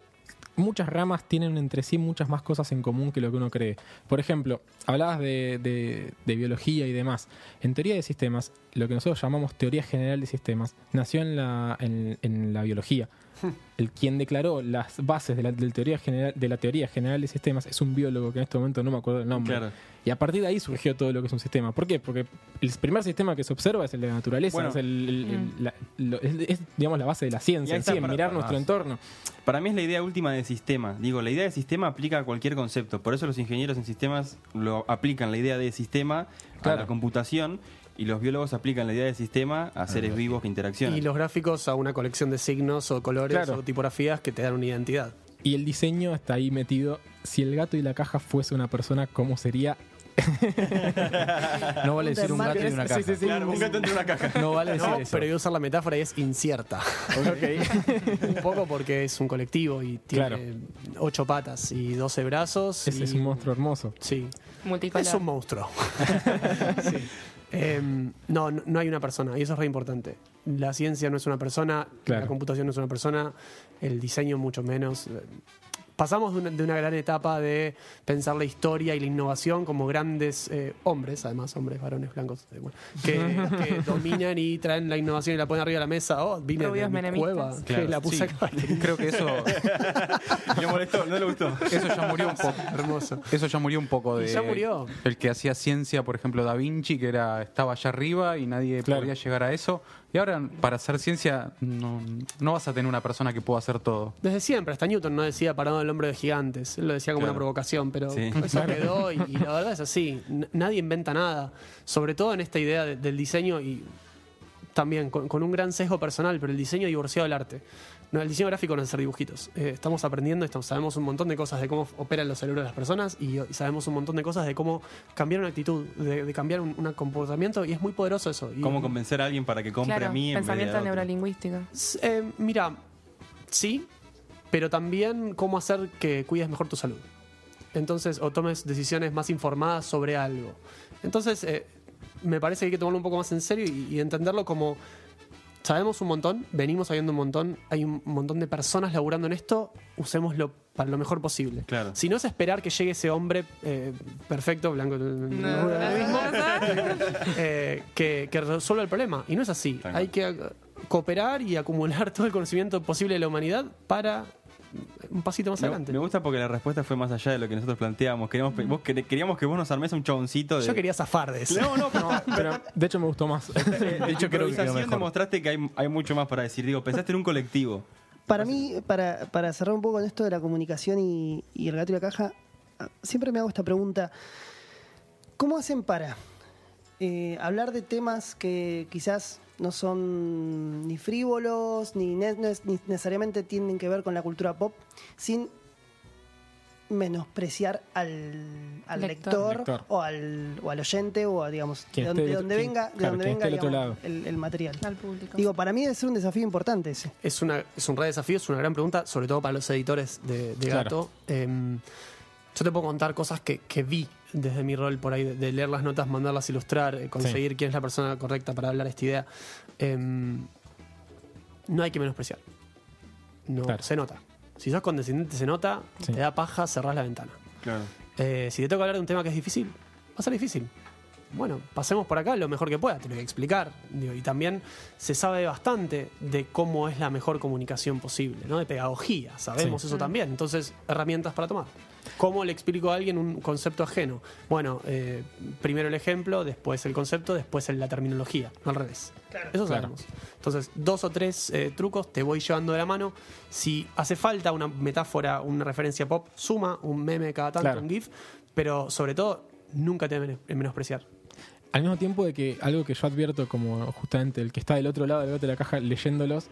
muchas ramas tienen entre sí muchas más cosas en común que lo que uno cree. Por ejemplo, hablabas de, biología y demás. En teoría de sistemas, lo que nosotros llamamos teoría general de sistemas, nació en la, en la biología. El quien declaró las bases de la, teoría general, de la teoría general de sistemas es un biólogo que en este momento no me acuerdo el nombre. Claro. Y a partir de ahí surgió todo lo que es un sistema. ¿Por qué? Porque el primer sistema que se observa es el de la naturaleza, Bueno. es, el- el- el- la- lo- es- es, digamos, la base de la ciencia, en sí, para- mirar para nuestro entorno. Para mí es la idea última de sistema. Digo, la idea de sistema aplica a cualquier concepto. Por eso los ingenieros en sistemas lo aplican la idea de sistema a la computación y los biólogos aplican la idea de sistema a seres vivos que interaccionan. Y los gráficos a una colección de signos o colores Claro. o tipografías que te dan una identidad. Y el diseño está ahí metido. Si el gato y la caja fuese una persona, ¿cómo sería? No vale decir un gato y una caja. Sí, sí, sí. Claro, un gato entre una caja. No vale decir No, eso. pero voy a usar la metáfora y es incierta. un poco porque es un colectivo y tiene Claro. ocho patas y doce brazos. Ese y- es un monstruo hermoso. Sí. multicolor. Es un monstruo. Em, no, no no hay una persona, y eso es re importante. La ciencia no es una persona, Claro. la computación no es una persona, el diseño mucho menos. Pasamos de una, de una gran etapa de pensar la historia y la innovación como grandes eh, hombres, además hombres, varones blancos, eh, bueno, que, que dominan y traen la innovación y la ponen arriba de la mesa. Oh, vine de Rubios mi menemistas. cueva, que la puse sí. acá. Creo que eso, Le molestó, no le gustó. eso ya murió un poco. Hermoso. Eso ya murió un poco de. Y ya murió. El que hacía ciencia, por ejemplo, Da Vinci, que era estaba allá arriba y nadie Claro. podía llegar a eso. Y ahora, para hacer ciencia, no, no vas a tener una persona que pueda hacer todo. Desde siempre, hasta Newton no decía parado el hombre de gigantes, él lo decía como Claro. una provocación, pero Sí. eso quedó y, y la verdad es así, N- nadie inventa nada, sobre todo en esta idea de- del diseño y también con, con un gran sesgo personal, pero el diseño divorciado del arte. No, el diseño gráfico no es hacer dibujitos. Eh, estamos aprendiendo, estamos, sabemos un montón de cosas de cómo operan los cerebros de las personas y, y sabemos un montón de cosas de cómo cambiar una actitud, de, de cambiar un, un comportamiento y es muy poderoso eso. Y- ¿Cómo convencer a alguien para que compre Claro, a mí en vez de pensamiento neurolingüístico. Eh, mira, sí, pero también cómo hacer que cuides mejor tu salud. Entonces, o tomes decisiones más informadas sobre algo. Entonces, eh, me parece que hay que tomarlo un poco más en serio y, y entenderlo como sabemos un montón, venimos sabiendo un montón, hay un montón de personas laburando en esto, usémoslo para lo mejor posible. Claro. Si no es esperar que llegue ese hombre eh, perfecto, blanco, eh, que, que resuelva el problema. Y no es así. Hay que cooperar y acumular todo el conocimiento posible de la humanidad para un pasito más Me, adelante. me gusta porque la respuesta fue más allá de lo que nosotros planteábamos. Queríamos, vos quer- queríamos que vos nos armes un chaboncito de. Yo quería zafar de eso. No, no, pero, Pero de hecho me gustó más. de hecho, creo que demostraste que hay, hay mucho más para decir. Digo, pensaste en un colectivo. Para mí, para, para cerrar un poco con esto de la comunicación y, y el gato y la caja, ah, siempre me hago esta pregunta. ¿Cómo hacen para eh, hablar de temas que quizás no son ni frívolos, ni, ne- necesariamente tienen que ver con la cultura pop, sin menospreciar al, al Lector. O, al, o al oyente o a, digamos, de donde, de donde venga, de claro, donde venga otro el, el material. Al público. Digo, para mí debe ser un desafío importante ese. Es, una, es un re desafío, es una gran pregunta, sobre todo para los editores de, de Claro. Gato. Em, yo te puedo contar cosas que, que vi desde mi rol por ahí, de, de leer las notas, mandarlas a ilustrar, eh, conseguir quién es la persona correcta para hablar esta idea. Em, no hay que menospreciar. No, Claro. se nota. Si sos condescendiente, se nota, Sí. te da paja, cerrás la ventana. Claro. Eh, si te toca hablar de un tema que es difícil, va a ser difícil. Bueno, pasemos por acá lo mejor que pueda, te lo voy a explicar. Digo, y también se sabe bastante de cómo es la mejor comunicación posible, ¿no? De pedagogía, sabemos Sí. eso también. Entonces, herramientas para tomar. ¿Cómo le explico a alguien un concepto ajeno? Bueno, eh, primero el ejemplo, después el concepto, después la terminología, no al revés. Eso Claro. sabemos. Entonces, dos o tres eh, trucos te voy llevando de la mano. Si hace falta una metáfora, una referencia pop, suma un meme cada tanto, Claro. un GIF, pero sobre todo, nunca te men- menospreciar. Al mismo tiempo de que algo que yo advierto como justamente el que está del otro lado del de la caja leyéndolos,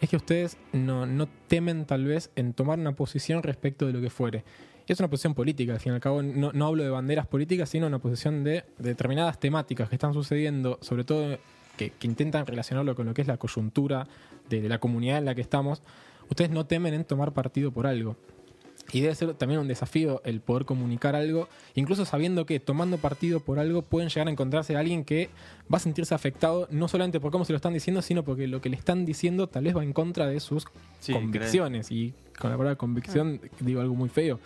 es que ustedes no, no temen tal vez en tomar una posición respecto de lo que fuere. Es una posición política, al fin y al cabo no, no hablo de banderas políticas, sino una posición de, de determinadas temáticas que están sucediendo, sobre todo que, que intentan relacionarlo con lo que es la coyuntura de, de la comunidad en la que estamos. Ustedes no temen en tomar partido por algo. Y debe ser también un desafío el poder comunicar algo, incluso sabiendo que tomando partido por algo pueden llegar a encontrarse a alguien que va a sentirse afectado no solamente por cómo se lo están diciendo, sino porque lo que le están diciendo tal vez va en contra de sus Sí, convicciones. Y con la palabra convicción digo algo muy feo.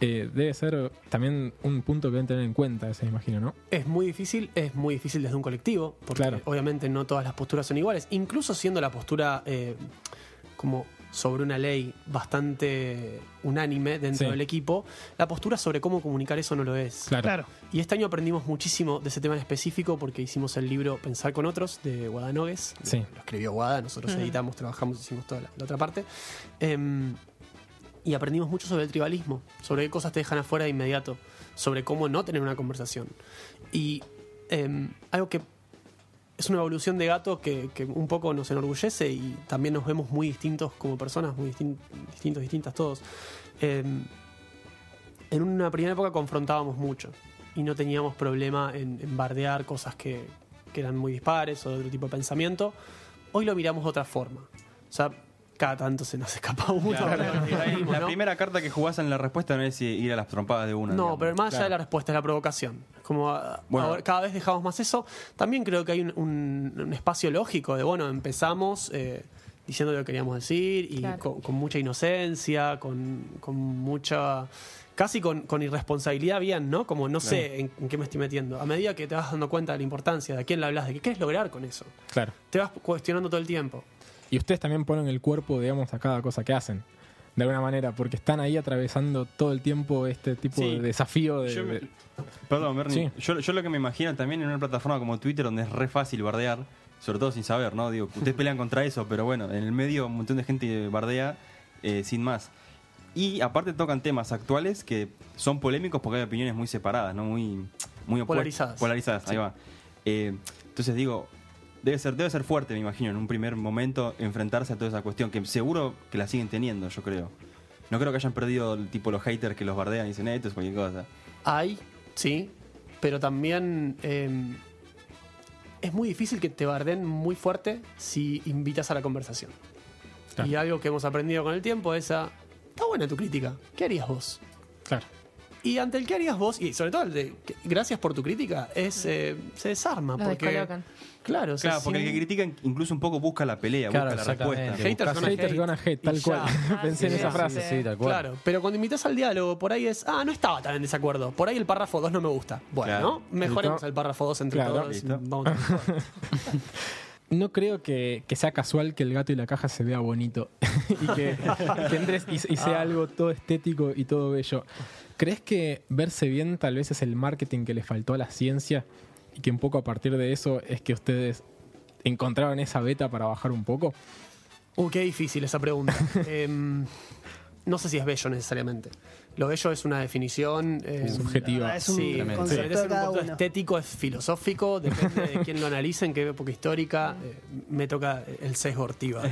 Eh, debe ser también un punto que deben tener en cuenta, ese me imagino, ¿no? Es muy difícil, es muy difícil desde un colectivo, porque Claro. obviamente no todas las posturas son iguales, incluso siendo la postura eh, como sobre una ley bastante unánime dentro Sí. del equipo, la postura sobre cómo comunicar eso no lo es. Claro. Y este año aprendimos muchísimo de ese tema en específico porque hicimos el libro Pensar con otros de Guada Nogues. Sí. Lo escribió Guada, nosotros editamos, trabajamos, hicimos toda la, la otra parte. Em, y aprendimos mucho sobre el tribalismo, sobre qué cosas te dejan afuera de inmediato, sobre cómo no tener una conversación. Y em, algo que es una evolución de gato que, que un poco nos enorgullece y también nos vemos muy distintos como personas, muy distin- distintos, distintas todos. Em, en una primera época confrontábamos mucho y no teníamos problema en, en bardear cosas que, que eran muy dispares o de otro tipo de pensamiento. Hoy lo miramos de otra forma. O sea, cada tanto se nos escapa uno. Claro, la primera carta que jugás en la respuesta no es ir a las trompadas de una. No, digamos. pero más allá Claro. de la respuesta es la provocación. Como ah, Bueno. ahora cada vez dejamos más eso. También creo que hay un, un- un espacio lógico de, bueno, empezamos eh, diciendo lo que queríamos decir y Claro. con, con mucha inocencia, con, con mucha... Casi con, con irresponsabilidad bien, ¿no? Como no sé en, en qué me estoy metiendo. A medida que te vas dando cuenta de la importancia, de a quién le hablas, de qué quieres lograr con eso. Claro. Te vas cuestionando todo el tiempo. Y ustedes también ponen el cuerpo, digamos, a cada cosa que hacen. De alguna manera, porque están ahí atravesando todo el tiempo este tipo Sí. de desafío de, Yo me- de- Perdón, Bernie. Sí. Yo, yo lo que me imagino también en una plataforma como Twitter, donde es re fácil bardear, sobre todo sin saber, ¿no? Digo, ustedes pelean contra eso, pero bueno, en el medio un montón de gente bardea eh, sin más. Y aparte tocan temas actuales que son polémicos porque hay opiniones muy separadas, ¿no? Muy, muy opuestas. Polarizadas. Polarizadas, ahí va. Eh, entonces digo, debe ser, debe ser fuerte, me imagino, en un primer momento enfrentarse a toda esa cuestión, que seguro que la siguen teniendo, yo creo. No creo que hayan perdido el tipo los haters que los bardean y dicen, eh, esto es cualquier cosa. Hay, sí, pero también eh, es muy difícil que te barden muy fuerte si invitas a la conversación. Claro. Y algo que hemos aprendido con el tiempo es a, está buena tu crítica, ¿qué harías vos? Claro. Y ante el que harías vos, y sobre todo el de que- gracias por tu crítica, es eh, se desarma. Porque, descolocan. Claro, o sea, Claro, porque el sin- que critica incluso un poco busca la pelea, Claro, busca la exactamente. respuesta. Haters gonna Haters hate, gonna hate, tal cual. ya. Pensé en sí, esa sí, frase. Sí, sí, tal cual. Claro, pero cuando invitas al diálogo, por ahí es, ah, no estaba tan en desacuerdo. Por ahí el párrafo 2 no me gusta. Bueno, Claro. mejoremos Listo. el párrafo 2 entre Claro. todos. Listo. vamos a- No creo que, que sea casual que el gato y la caja se vea bonito y que, que entres y, y sea algo todo estético y todo bello. ¿Crees que verse bien tal vez es el marketing que le faltó a la ciencia y que un poco a partir de eso es que ustedes encontraron esa beta para bajar un poco? Uh, qué difícil esa pregunta. Em, no sé si es bello necesariamente. Lo bello es una definición. eh, Subjetiva. Es un Sí, concepto un uno. estético, es filosófico, depende de quién lo analice, en qué época histórica. eh, me toca el sesgo ortiva. me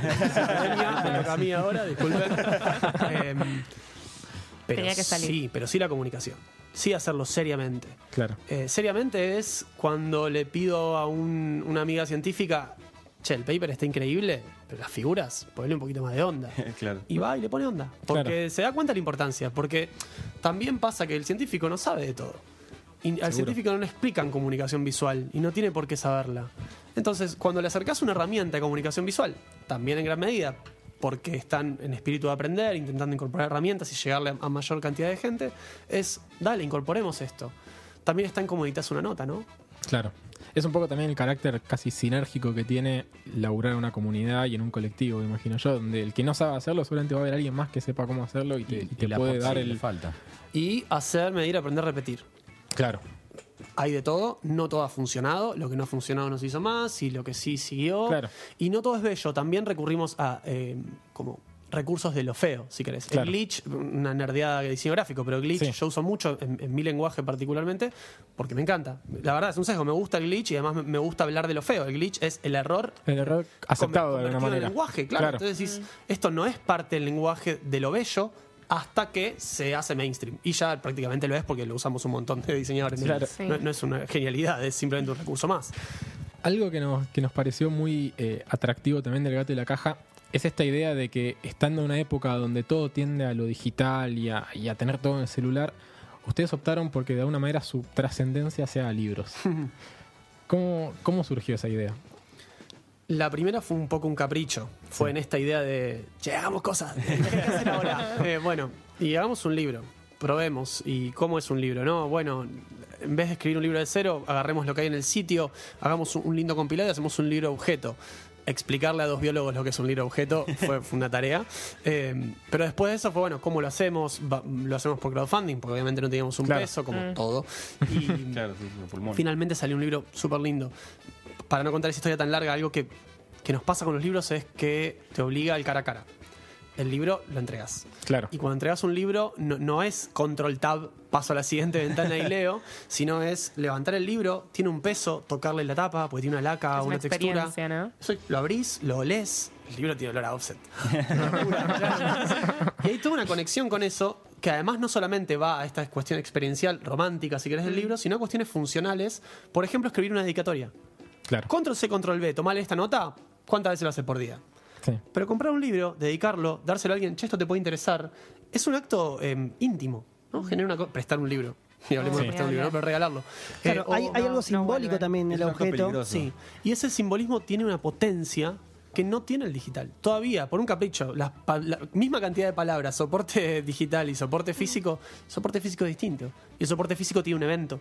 toca a mí ahora, disculpen. Pero Tenía que salir. sí, pero sí la comunicación. Sí hacerlo seriamente. Claro. Eh, seriamente es cuando le pido a un- una amiga científica, che, el paper está increíble, pero las figuras, ponle un poquito más de onda. claro. Y va y le pone onda. Porque Claro. se da cuenta de la importancia. Porque también pasa que el científico no sabe de todo. Y al científico no le explican comunicación visual y no tiene por qué saberla. Entonces, cuando le acercas una herramienta de comunicación visual, también en gran medida, porque están en espíritu de aprender, intentando incorporar herramientas y llegarle a, a mayor cantidad de gente, es, dale, incorporemos esto. También está en cómo editas una nota, ¿no? Claro. Es un poco también el carácter casi sinérgico que tiene laburar en una comunidad y en un colectivo, me imagino yo, donde el que no sabe hacerlo seguramente va a haber alguien más que sepa cómo hacerlo y te, y te la puede dar el... falta. Y hacer, medir, aprender, repetir. Claro. Hay de todo, no todo ha funcionado, lo que no ha funcionado nos hizo más y lo que sí siguió. Claro. Y no todo es bello, también recurrimos a eh, como recursos de lo feo, si querés. Claro. El glitch, una nerdeada de diseño gráfico, pero glitch Sí. yo uso mucho en, en mi lenguaje particularmente porque me encanta. La verdad es un sesgo, me gusta el glitch y además me, gusta hablar de lo feo. El glitch es el error El error aceptado de alguna en manera. lenguaje, claro. Entonces decís, esto no es parte del lenguaje de lo bello hasta que se hace mainstream. Y ya prácticamente lo es porque lo usamos un montón de diseñadores. Claro. Sí. No, no es una genialidad, es simplemente un recurso más. Algo que nos, que nos pareció muy eh, atractivo también del gato y la caja es esta idea de que estando en una época donde todo tiende a lo digital y a, y a tener todo en el celular, ustedes optaron porque de alguna manera su trascendencia sea a libros. ¿Cómo, ¿Cómo surgió esa idea? La primera fue un poco un capricho. Fue en esta idea de, che, hagamos cosas. ¿Qué hay que hacer ahora? Eh, bueno, y hagamos un libro. Probemos. ¿Y cómo es un libro? No, bueno, en vez de escribir un libro de cero, agarremos lo que hay en el sitio, hagamos un, lindo compilado y hacemos un libro objeto. Explicarle a dos biólogos lo que es un libro objeto fue, fue una tarea. Eh, pero después de eso fue, bueno, ¿cómo lo hacemos? Va- lo hacemos por crowdfunding, porque obviamente no teníamos un Claro. peso, como todo. Y, Claro, sí, pulmones. Finalmente salió un libro súper lindo. Para no contar esa historia tan larga, algo que, que nos pasa con los libros es que te obliga al cara a cara. El libro lo entregas. Claro. Y cuando entregas un libro, no, no es control tab, paso a la siguiente ventana y leo, sino es levantar el libro, tiene un peso, tocarle la tapa, porque tiene una laca, Es una una textura. experiencia, ¿no? Eso lo abrís, lo lees, el libro tiene olor a offset. Y hay toda una conexión con eso que además no solamente va a esta cuestión experiencial, romántica, si querés, del libro, sino a cuestiones funcionales. Por ejemplo, escribir una dedicatoria. Claro. Control C, Control V, tomar esta nota, ¿cuántas veces lo haces por día? Sí. Pero comprar un libro, dedicarlo, dárselo a alguien, che, esto te puede interesar, es un acto eh, íntimo, ¿no? Genera una prestar un libro. Y hablemos Sí. de prestar un libro, ¿no? pero regalarlo. Claro, Eh, o- hay, hay no- algo no simbólico también en el objeto. Sí, y ese simbolismo tiene una potencia que no tiene el digital. Todavía, por un capricho, la, pa- la misma cantidad de palabras, soporte digital y soporte físico, soporte físico es distinto. Y el soporte físico tiene un evento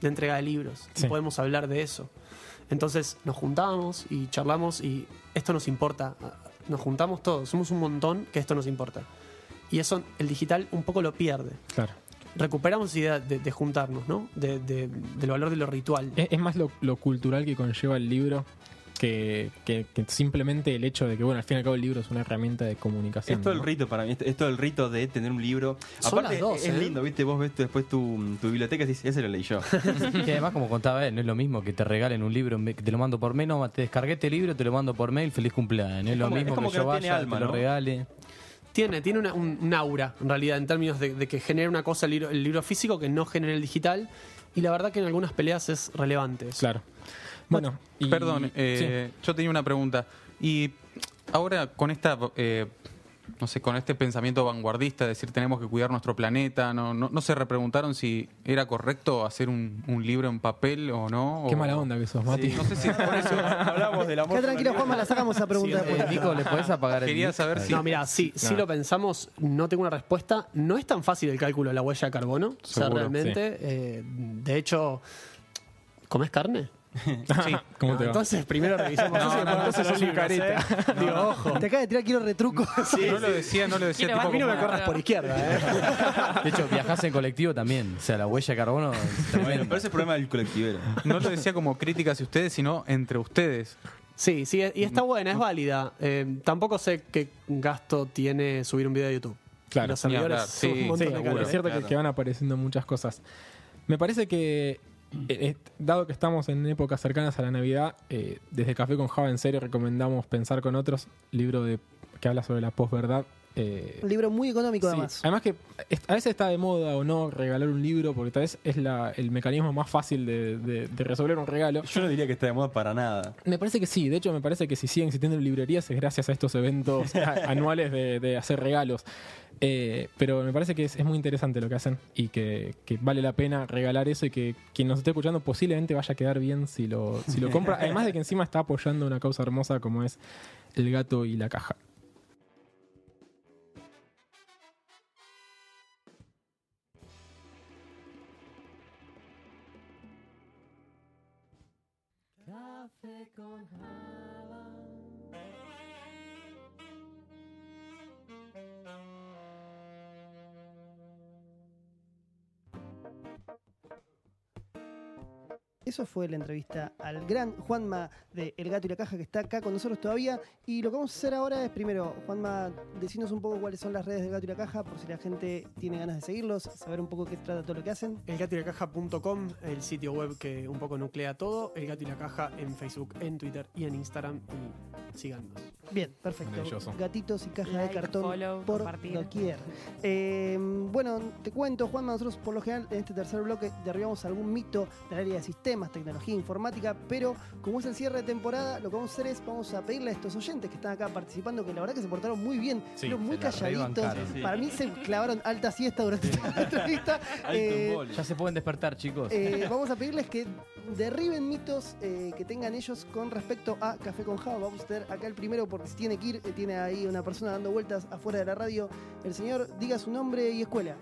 de entrega de libros. Sí. Y podemos hablar de eso. Entonces nos juntamos y charlamos y esto nos importa. Nos juntamos todos, somos un montón que esto nos importa. Y eso el digital un poco lo pierde. Claro. Recuperamos idea de, de juntarnos, ¿no? De- de- del valor de lo ritual. Es, es más lo, lo cultural que conlleva el libro que, que- que simplemente el hecho de que, bueno, al fin y al cabo el libro es una herramienta de comunicación. Es todo el ¿no? rito para mí, es todo el rito de tener un libro. Son Aparte, las dos, es ¿eh? lindo, ¿viste? Vos ves después tu, tu biblioteca y dices, ese lo leí yo. Y además, como contaba él, no es lo mismo que te regalen un libro, en vez- que te lo mando por mail, no, te descargué este libro, te lo mando por mail, feliz cumpleaños. No es lo como- es mismo como que, que yo no tiene vaya, alma, te lo ¿no? regale. Tiene, tiene una- un, un aura, en realidad, en términos de, de que genera una cosa el libro, el libro físico que no genera el digital. Y la verdad que en algunas peleas es relevante. Claro. Bueno, y- Perdón, eh, yo tenía una pregunta. Y ahora con esta eh, no sé, con este pensamiento vanguardista, de decir tenemos que cuidar nuestro planeta, no, no, no se repreguntaron si era correcto hacer un, un libro en papel o no. Qué o- mala onda que sos, Mati. No sé si por eso Hablamos del amor. Queda tranquilo, Juanma, la sacamos esa pregunta Eh, después. Nico, ¿le podés apagar el quería saber si No, mira, sí, sí lo pensamos, no tengo una respuesta. No es tan fácil el cálculo de la huella de carbono. O sea, Seguro, realmente. eh, de hecho, ¿comes carne? Sí. ¿Cómo te va? Entonces, primero revisamos eso y después entonces es un careta. Digo, ojo. Te acaba de tirar quiero retruco. no lo decía, no lo decía Quiero tipo A mí no me como- corras por izquierda, ¿eh? De hecho, viajás en colectivo también. O sea, la huella de carbono es Bueno, tremenda. pero ese es el problema del colectivero. no lo decía como crítica hacia ustedes, sino entre ustedes. Sí, sí, y está buena, es válida. Eh, tampoco sé qué gasto tiene subir un video de YouTube. Claro. Los servidores Ni hablar, son sí, un montón sí, de seguro. calor, Es cierto que- Claro. que, van apareciendo muchas cosas. Me parece que, eh, eh, dado que estamos en épocas cercanas a la Navidad, eh, desde Café con Java en serio recomendamos Pensar con Otros, libro de, que habla sobre la posverdad. Eh, Un libro muy económico, sí. además. Además que a veces está de moda o no regalar un libro, porque tal vez es la- el mecanismo más fácil de, de- de resolver un regalo. Yo no diría que está de moda para nada. Me parece que sí, de hecho me parece que si siguen existiendo librerías es gracias a estos eventos anuales de, de hacer regalos. Eh, pero me parece que es, es muy interesante lo que hacen y que, que vale la pena regalar eso y que quien nos esté escuchando posiblemente vaya a quedar bien si lo, si lo compra. Además de que encima está apoyando una causa hermosa como es el gato y la caja. Eso fue la entrevista al gran Juanma de El Gato y la Caja que está acá con nosotros todavía. Y lo que vamos a hacer ahora es primero, Juanma, decinos un poco cuáles son las redes del Gato y la Caja, por si la gente tiene ganas de seguirlos, saber un poco qué trata todo lo que hacen. Elgatoylacaja.com, el sitio web que un poco nuclea todo. El Gato y la Caja en Facebook, en Twitter y en Instagram. Y síganos. Bien, perfecto. Maravilloso. Gatitos y caja de Like, cartón follow, por compartir. doquier. Eh, bueno, te cuento, Juanma, nosotros por lo general en este tercer bloque derribamos algún mito del área de sistemas, tecnología, informática, pero como es el cierre de temporada, lo que vamos a hacer es vamos a pedirle a estos oyentes que están acá participando, que la verdad que se portaron muy bien, Sí, pero muy calladitos. Sí. Para mí se clavaron alta siesta durante esta entrevista. Eh, Ya se pueden despertar, chicos. eh, vamos a pedirles que derriben mitos eh, que tengan ellos con respecto a Café con Java. Vamos a tener acá el primero porque si tiene que ir, eh, tiene ahí una persona dando vueltas afuera de la radio. El señor diga su nombre y escuela.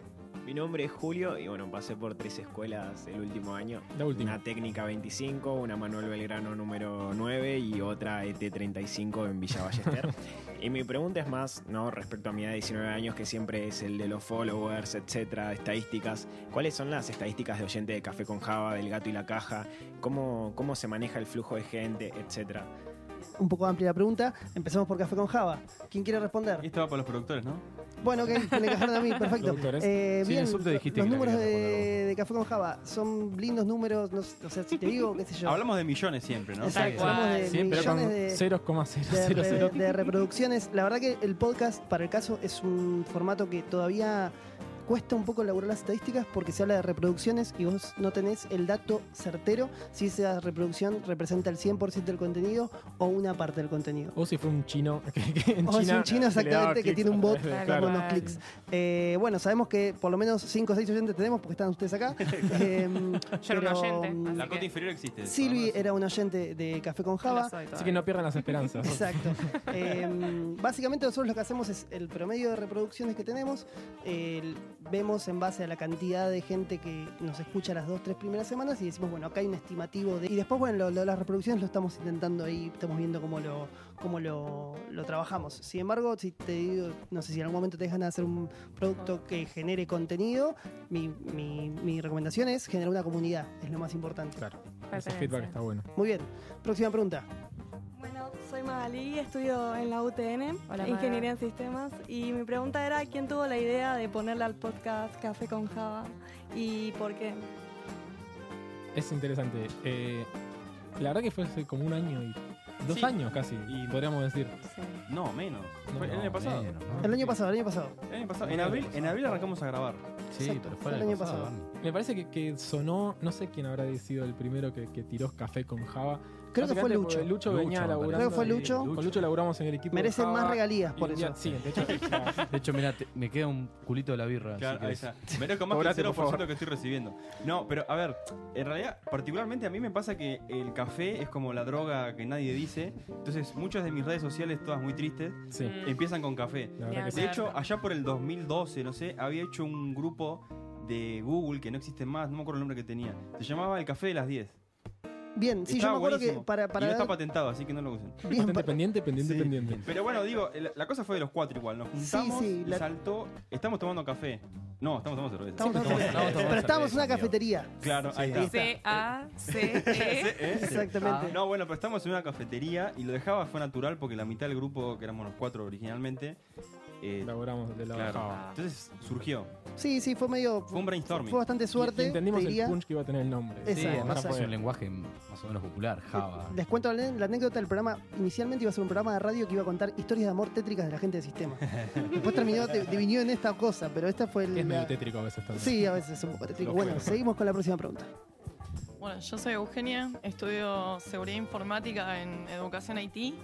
Mi nombre es Julio y bueno, pasé por tres escuelas el último año. La última. Una técnica 25, una Manuel Belgrano número 9 y otra ET 35 en Villa Ballester. y mi pregunta es más, ¿no? Respecto a mi edad de 19 años, que siempre es el de los followers, etcétera, estadísticas. ¿Cuáles son las estadísticas de oyente de Café con Java, del gato y la caja? ¿Cómo, cómo se maneja el flujo de gente, etcétera? Un poco amplia la pregunta. Empezamos por Café con Java. ¿Quién quiere responder? Y esto va para los productores, ¿no? Bueno, ok, me encajaron a mí, perfecto. Eh, Sí, bien, subte dijiste los que números de, de Café con Java son lindos números. No, sé, o sea, si te digo, qué sé yo. Hablamos de millones siempre, ¿no? Exacto, hablamos de. Siempre con millones de, de, 0,000. re- de reproducciones. La verdad que el podcast, para el caso, es un formato que todavía cuesta un poco elaborar las estadísticas porque se habla de reproducciones y vos no tenés el dato certero si esa reproducción representa el 100% del contenido o una parte del contenido. O si fue un chino. Que, que en O es China un chino exactamente que tiene un bot cual. unos clics. Eh, bueno, sabemos que por lo menos 5 o 6 oyentes tenemos porque están ustedes acá. Eh, Yo era un pero, oyente, mm, La cota inferior existe. Silvi era un oyente de Café con Java. Así que no pierdan las esperanzas. Exacto. Eh, básicamente nosotros lo que hacemos es el promedio de reproducciones que tenemos, el- vemos en base a la cantidad de gente que nos escucha las dos, tres primeras semanas y decimos, bueno, acá hay un estimativo de... Y después, bueno, lo, lo de las reproducciones lo estamos intentando ahí, estamos viendo cómo lo, cómo lo, lo trabajamos. Sin embargo, si te digo, no sé si en algún momento te dejan de hacer un producto que genere contenido, mi, mi, mi recomendación es generar una comunidad, es lo más importante. Claro. Ese feedback está bueno. Muy bien, próxima pregunta. Bueno, soy Magalí, estudio en la UTN, Hola, Ingeniería en Sistemas, y mi pregunta era quién tuvo la idea de ponerle al podcast Café con Java y por qué. Es interesante. Eh, la verdad que fue hace como un año y dos Sí. años casi, Y- podríamos decir. Sí. No, menos. No, Fue el año pasado. menos, ¿no? El año pasado, el año pasado. El año pasado. En abril, en abril arrancamos a grabar. Sí, Exacto, pero fue el del año pasado, pasado. Me parece que, que sonó, no sé quién habrá sido el primero que, que tiró café con Java. Creo que fue Lucho. Lucho, Lucho, venía laburando. Creo que fue Lucho. Con Lucho laburamos en el equipo. de Merecen más regalías por eso. Sí, de hecho. De hecho, mira, me queda un culito de la birra. Claro, ahí está. Merezco más Cobrate, que el por 0% favor. que estoy recibiendo. No, pero a ver, en realidad, particularmente a mí me pasa que el café es como la droga que nadie dice. Entonces, muchas de mis redes sociales, todas muy tristes, Sí. Mm. empiezan con café. De hecho, allá por el 2012, no sé, había hecho un grupo de Google que no existe más, no me acuerdo el nombre que tenía. Se llamaba El Café de las 10. Bien, sí, yo me acuerdo buenísimo. que para, para y no está patentado, así que no lo usen. bien, Bastante pa- pendiente, pendiente, Sí. pendiente. Pero bueno, digo, la, la cosa fue de los cuatro igual. Nos juntamos sí, la- saltó. Estamos tomando café. No, estamos tomando cerveza. estamos- Estamos- estamos tomando pero estábamos en una cerveza, cafetería. Claro, ahí Ahí está. C-A-C-E. Exactamente. No, bueno, pero estamos en una cafetería y lo dejaba fue natural porque la mitad del grupo, que éramos los cuatro originalmente, eh, Laburamos de la claro. Java. Entonces surgió. Sí, sí, fue medio. Fue un brainstorming. Fue bastante suerte. Y entendimos te el diría. punch que iba a tener el nombre. Exacto, Sí, además exacto. es un lenguaje más o menos popular, Java. Les cuento la, la anécdota del programa. Inicialmente iba a ser un programa de radio que iba a contar historias de amor tétricas de la gente del sistema. Después terminó, de- divinió en esta cosa, pero esta fue el. Es medio la- tétrico a veces también. Sí, a veces es un poco tétrico. Lo Bueno, seguimos con la próxima pregunta. Bueno, yo soy Eugenia, estudio seguridad informática en educación IT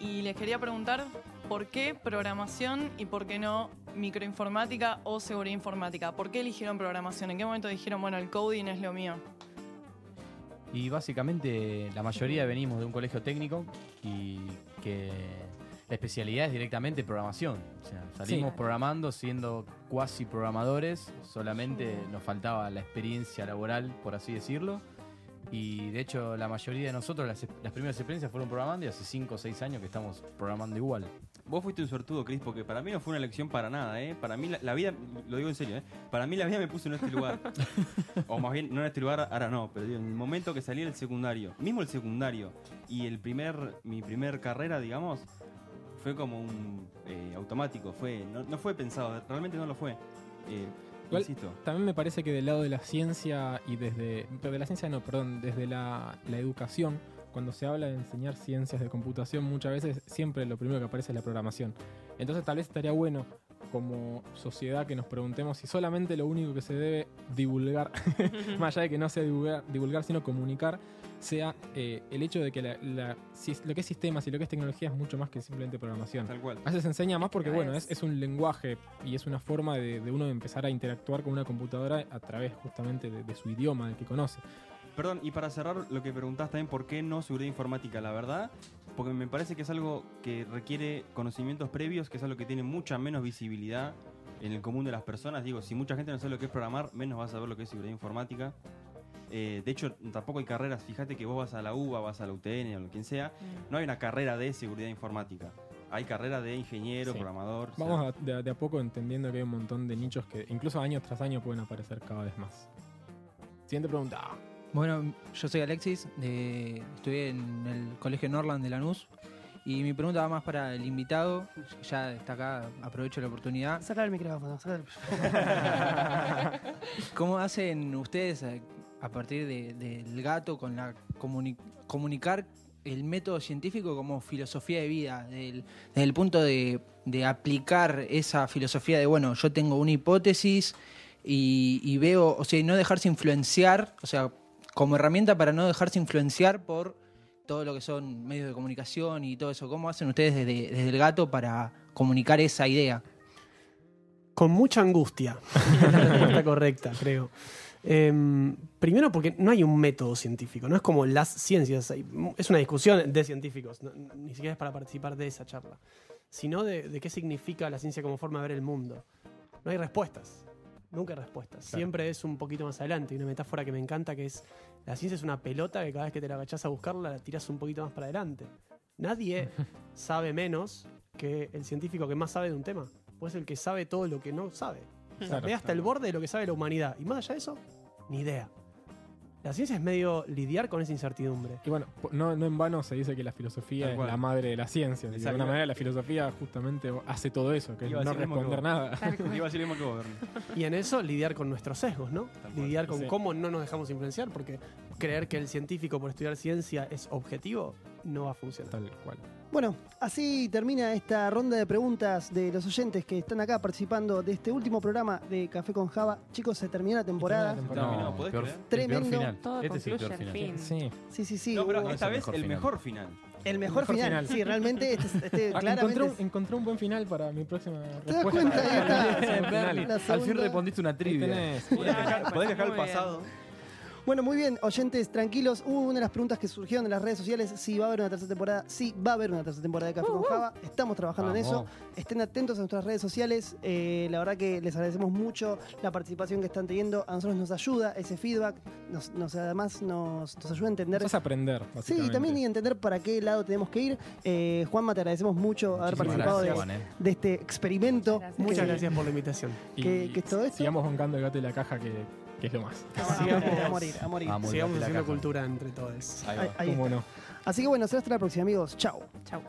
y les quería preguntar por qué programación y por qué no microinformática o seguridad informática. ¿Por qué eligieron programación? ¿En qué momento dijeron, bueno, el coding es lo mío? Y básicamente la mayoría venimos de un colegio técnico y que la especialidad es directamente programación. O sea, salimos Sí. programando siendo cuasi programadores, solamente nos faltaba la experiencia laboral, por así decirlo. Y de hecho la mayoría de nosotros las, las primeras experiencias fueron programando y hace 5 o 6 años que estamos programando igual. Vos fuiste un suertudo, Cris, porque para mí no fue una elección para nada, ¿eh? Para mí la, la vida, lo digo en serio, ¿eh? Para mí la vida me puso en este lugar. o más bien, no en este lugar, ahora no, pero digo, en el momento que salí del secundario, mismo el secundario, y el primer, mi primer carrera, digamos, fue como un eh, automático, fue, no, no fue pensado, realmente no lo fue. Eh, Igual, insisto. También me parece que del lado de la ciencia y desde. Pero de la ciencia no, perdón, desde la, la educación, cuando se habla de enseñar ciencias de computación, muchas veces siempre lo primero que aparece es la programación. Entonces, tal vez estaría bueno, como sociedad, que nos preguntemos si solamente lo único que se debe divulgar, más allá de que no sea divulgar, divulgar sino comunicar, sea eh, el hecho de que la- la- si- lo que es sistemas y lo que es tecnología es mucho más que simplemente programación. Tal cual. A veces se enseña más porque, bueno, es, es un lenguaje y es una forma de, de uno empezar a interactuar con una computadora a través justamente de, de su idioma, del que conoce. Perdón, y para cerrar lo que preguntaste también, ¿por qué no seguridad informática? La verdad, porque me parece que es algo que requiere conocimientos previos, que es algo que tiene mucha menos visibilidad en el común de las personas. Digo, si mucha gente no sabe lo que es programar, menos va a saber lo que es seguridad informática. Eh, de hecho, tampoco hay carreras. Fíjate que vos vas a la UBA, vas a la UTN o lo quien sea. No hay una carrera de seguridad informática. Hay carrera de ingeniero, Sí. programador. o sea, Vamos a- de, a- de a poco entendiendo que hay un montón de nichos que incluso año tras año pueden aparecer cada vez más. Siguiente pregunta. Bueno, yo soy Alexis, de, estudié en el Colegio Norland de Lanús. Y mi pregunta va más para el invitado, ya está acá, aprovecho la oportunidad. Saca el micrófono, saca el ¿Cómo hacen ustedes eh, a partir de- del gato con la comuni- comunicar el método científico como filosofía de vida? Del- desde el punto de, de aplicar esa filosofía de, bueno, yo tengo una hipótesis y, y veo, o sea, y no dejarse influenciar, o sea, como herramienta para no dejarse influenciar por todo lo que son medios de comunicación y todo eso. ¿Cómo hacen ustedes desde, desde el gato para comunicar esa idea? Con mucha angustia. La respuesta correcta, creo. Em, primero porque no hay un método científico, no es como las ciencias. Es una discusión de científicos, ni siquiera es para participar de esa charla, sino de, de qué significa la ciencia como forma de ver el mundo. No hay respuestas, nunca hay respuestas. Siempre es un poquito más adelante. Y una metáfora que me encanta que es, la ciencia es una pelota que cada vez que te la agachás a buscarla, la tiras un poquito más para adelante. Nadie sabe menos que el científico que más sabe de un tema. Pues el que sabe todo lo que no sabe. O sea, ve hasta el borde de lo que sabe la humanidad. Y más allá de eso, ni idea. La ciencia es medio lidiar con esa incertidumbre. Y bueno, no, no en vano se dice que la filosofía Tal es cual. la madre de la ciencia. De alguna manera la filosofía justamente hace todo eso, que es no responder nada. Iba a decir lo mismo que vos. Y en eso lidiar con nuestros sesgos, ¿no? Tal cual. Lidiar con Sí. cómo no nos dejamos influenciar, porque creer que el científico por estudiar ciencia es objetivo, no va a funcionar. Tal cual. Bueno, así termina esta ronda de preguntas de los oyentes que están acá participando de este último programa de Café con Java. Chicos, se terminó la temporada. No, ¿podés peor- creer? peor Tremendo. final. Todo Este es el concluye peor al final. fin. Sí. Sí, sí, sí. No, pero hubo- esta vez mejor el final. mejor final. el mejor, mejor final. final. Sí, realmente este, es- este Ah, claramente encontré, un, es- encontré un buen final para mi próxima ¿Te das respuesta. cuenta? Ahí está. Al fin respondiste una trivia. Podés dejar, podés dejar el bien. Bueno, muy bien, oyentes, tranquilos. Hubo una de las preguntas que surgieron en las redes sociales. Si va a haber una tercera temporada. Sí, va a haber una tercera temporada de Café con Java. Estamos trabajando en eso. Estén atentos a nuestras redes sociales. Eh, la verdad que les agradecemos mucho la participación que están teniendo. A nosotros nos ayuda ese feedback. Nos, nos- además nos, nos ayuda a entender. Vas a aprender, Sí, y también y entender para qué lado tenemos que ir. Eh, Juanma, te agradecemos mucho haber participado gracias, de, Juan, eh. de este experimento. Muchas gracias. Muchas que- gracias por la invitación. Y ¿Qué- qué es todo esto? Sigamos bancando el gato y la caja, que, que es lo más. Sigamos a morir, a morir. Vamos, Sigamos haciendo cultura entre todos. Ahí va. Ahí- ahí ¿Cómo está. no? Así que bueno, será hasta la próxima, amigos. Chao. Chau.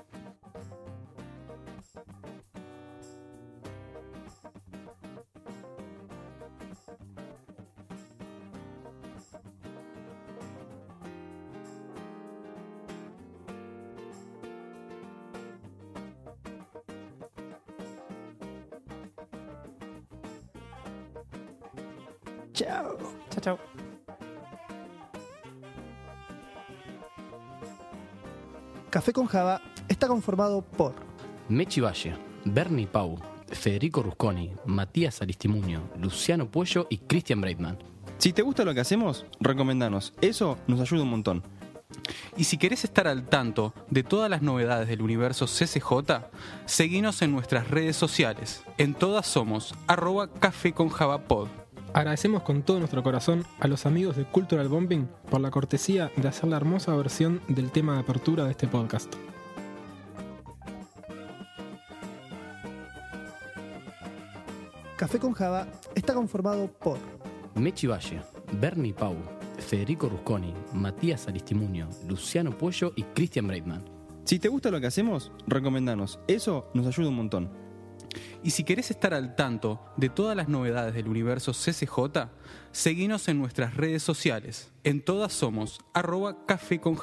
Con Java está conformado por Mechi Valle, Bernie Pau, Federico Rusconi, Matías Aristimuño, Luciano Puello y Christian Breitman. Si te gusta lo que hacemos, recomendanos. Eso nos ayuda un montón. Y si querés estar al tanto de todas las novedades del universo CCJ, seguinos en nuestras redes sociales. En todas somos arroba café con Javapod. Agradecemos con todo nuestro corazón a los amigos de Cultural Bombing por la cortesía de hacer la hermosa versión del tema de apertura de este podcast. Café con Java está conformado por Mechi Valle, Bernie Pau, Federico Rusconi, Matías Aristimuño, Luciano Puello y Christian Breitman. Si te gusta lo que hacemos, recomendanos. Eso nos ayuda un montón. Y si querés estar al tanto de todas las novedades del universo CCJ, seguinos en nuestras redes sociales. En todas somos arroba café con.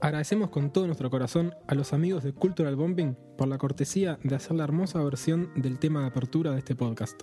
Agradecemos con todo nuestro corazón a los amigos de Cultural Bombing por la cortesía de hacer la hermosa versión del tema de apertura de este podcast.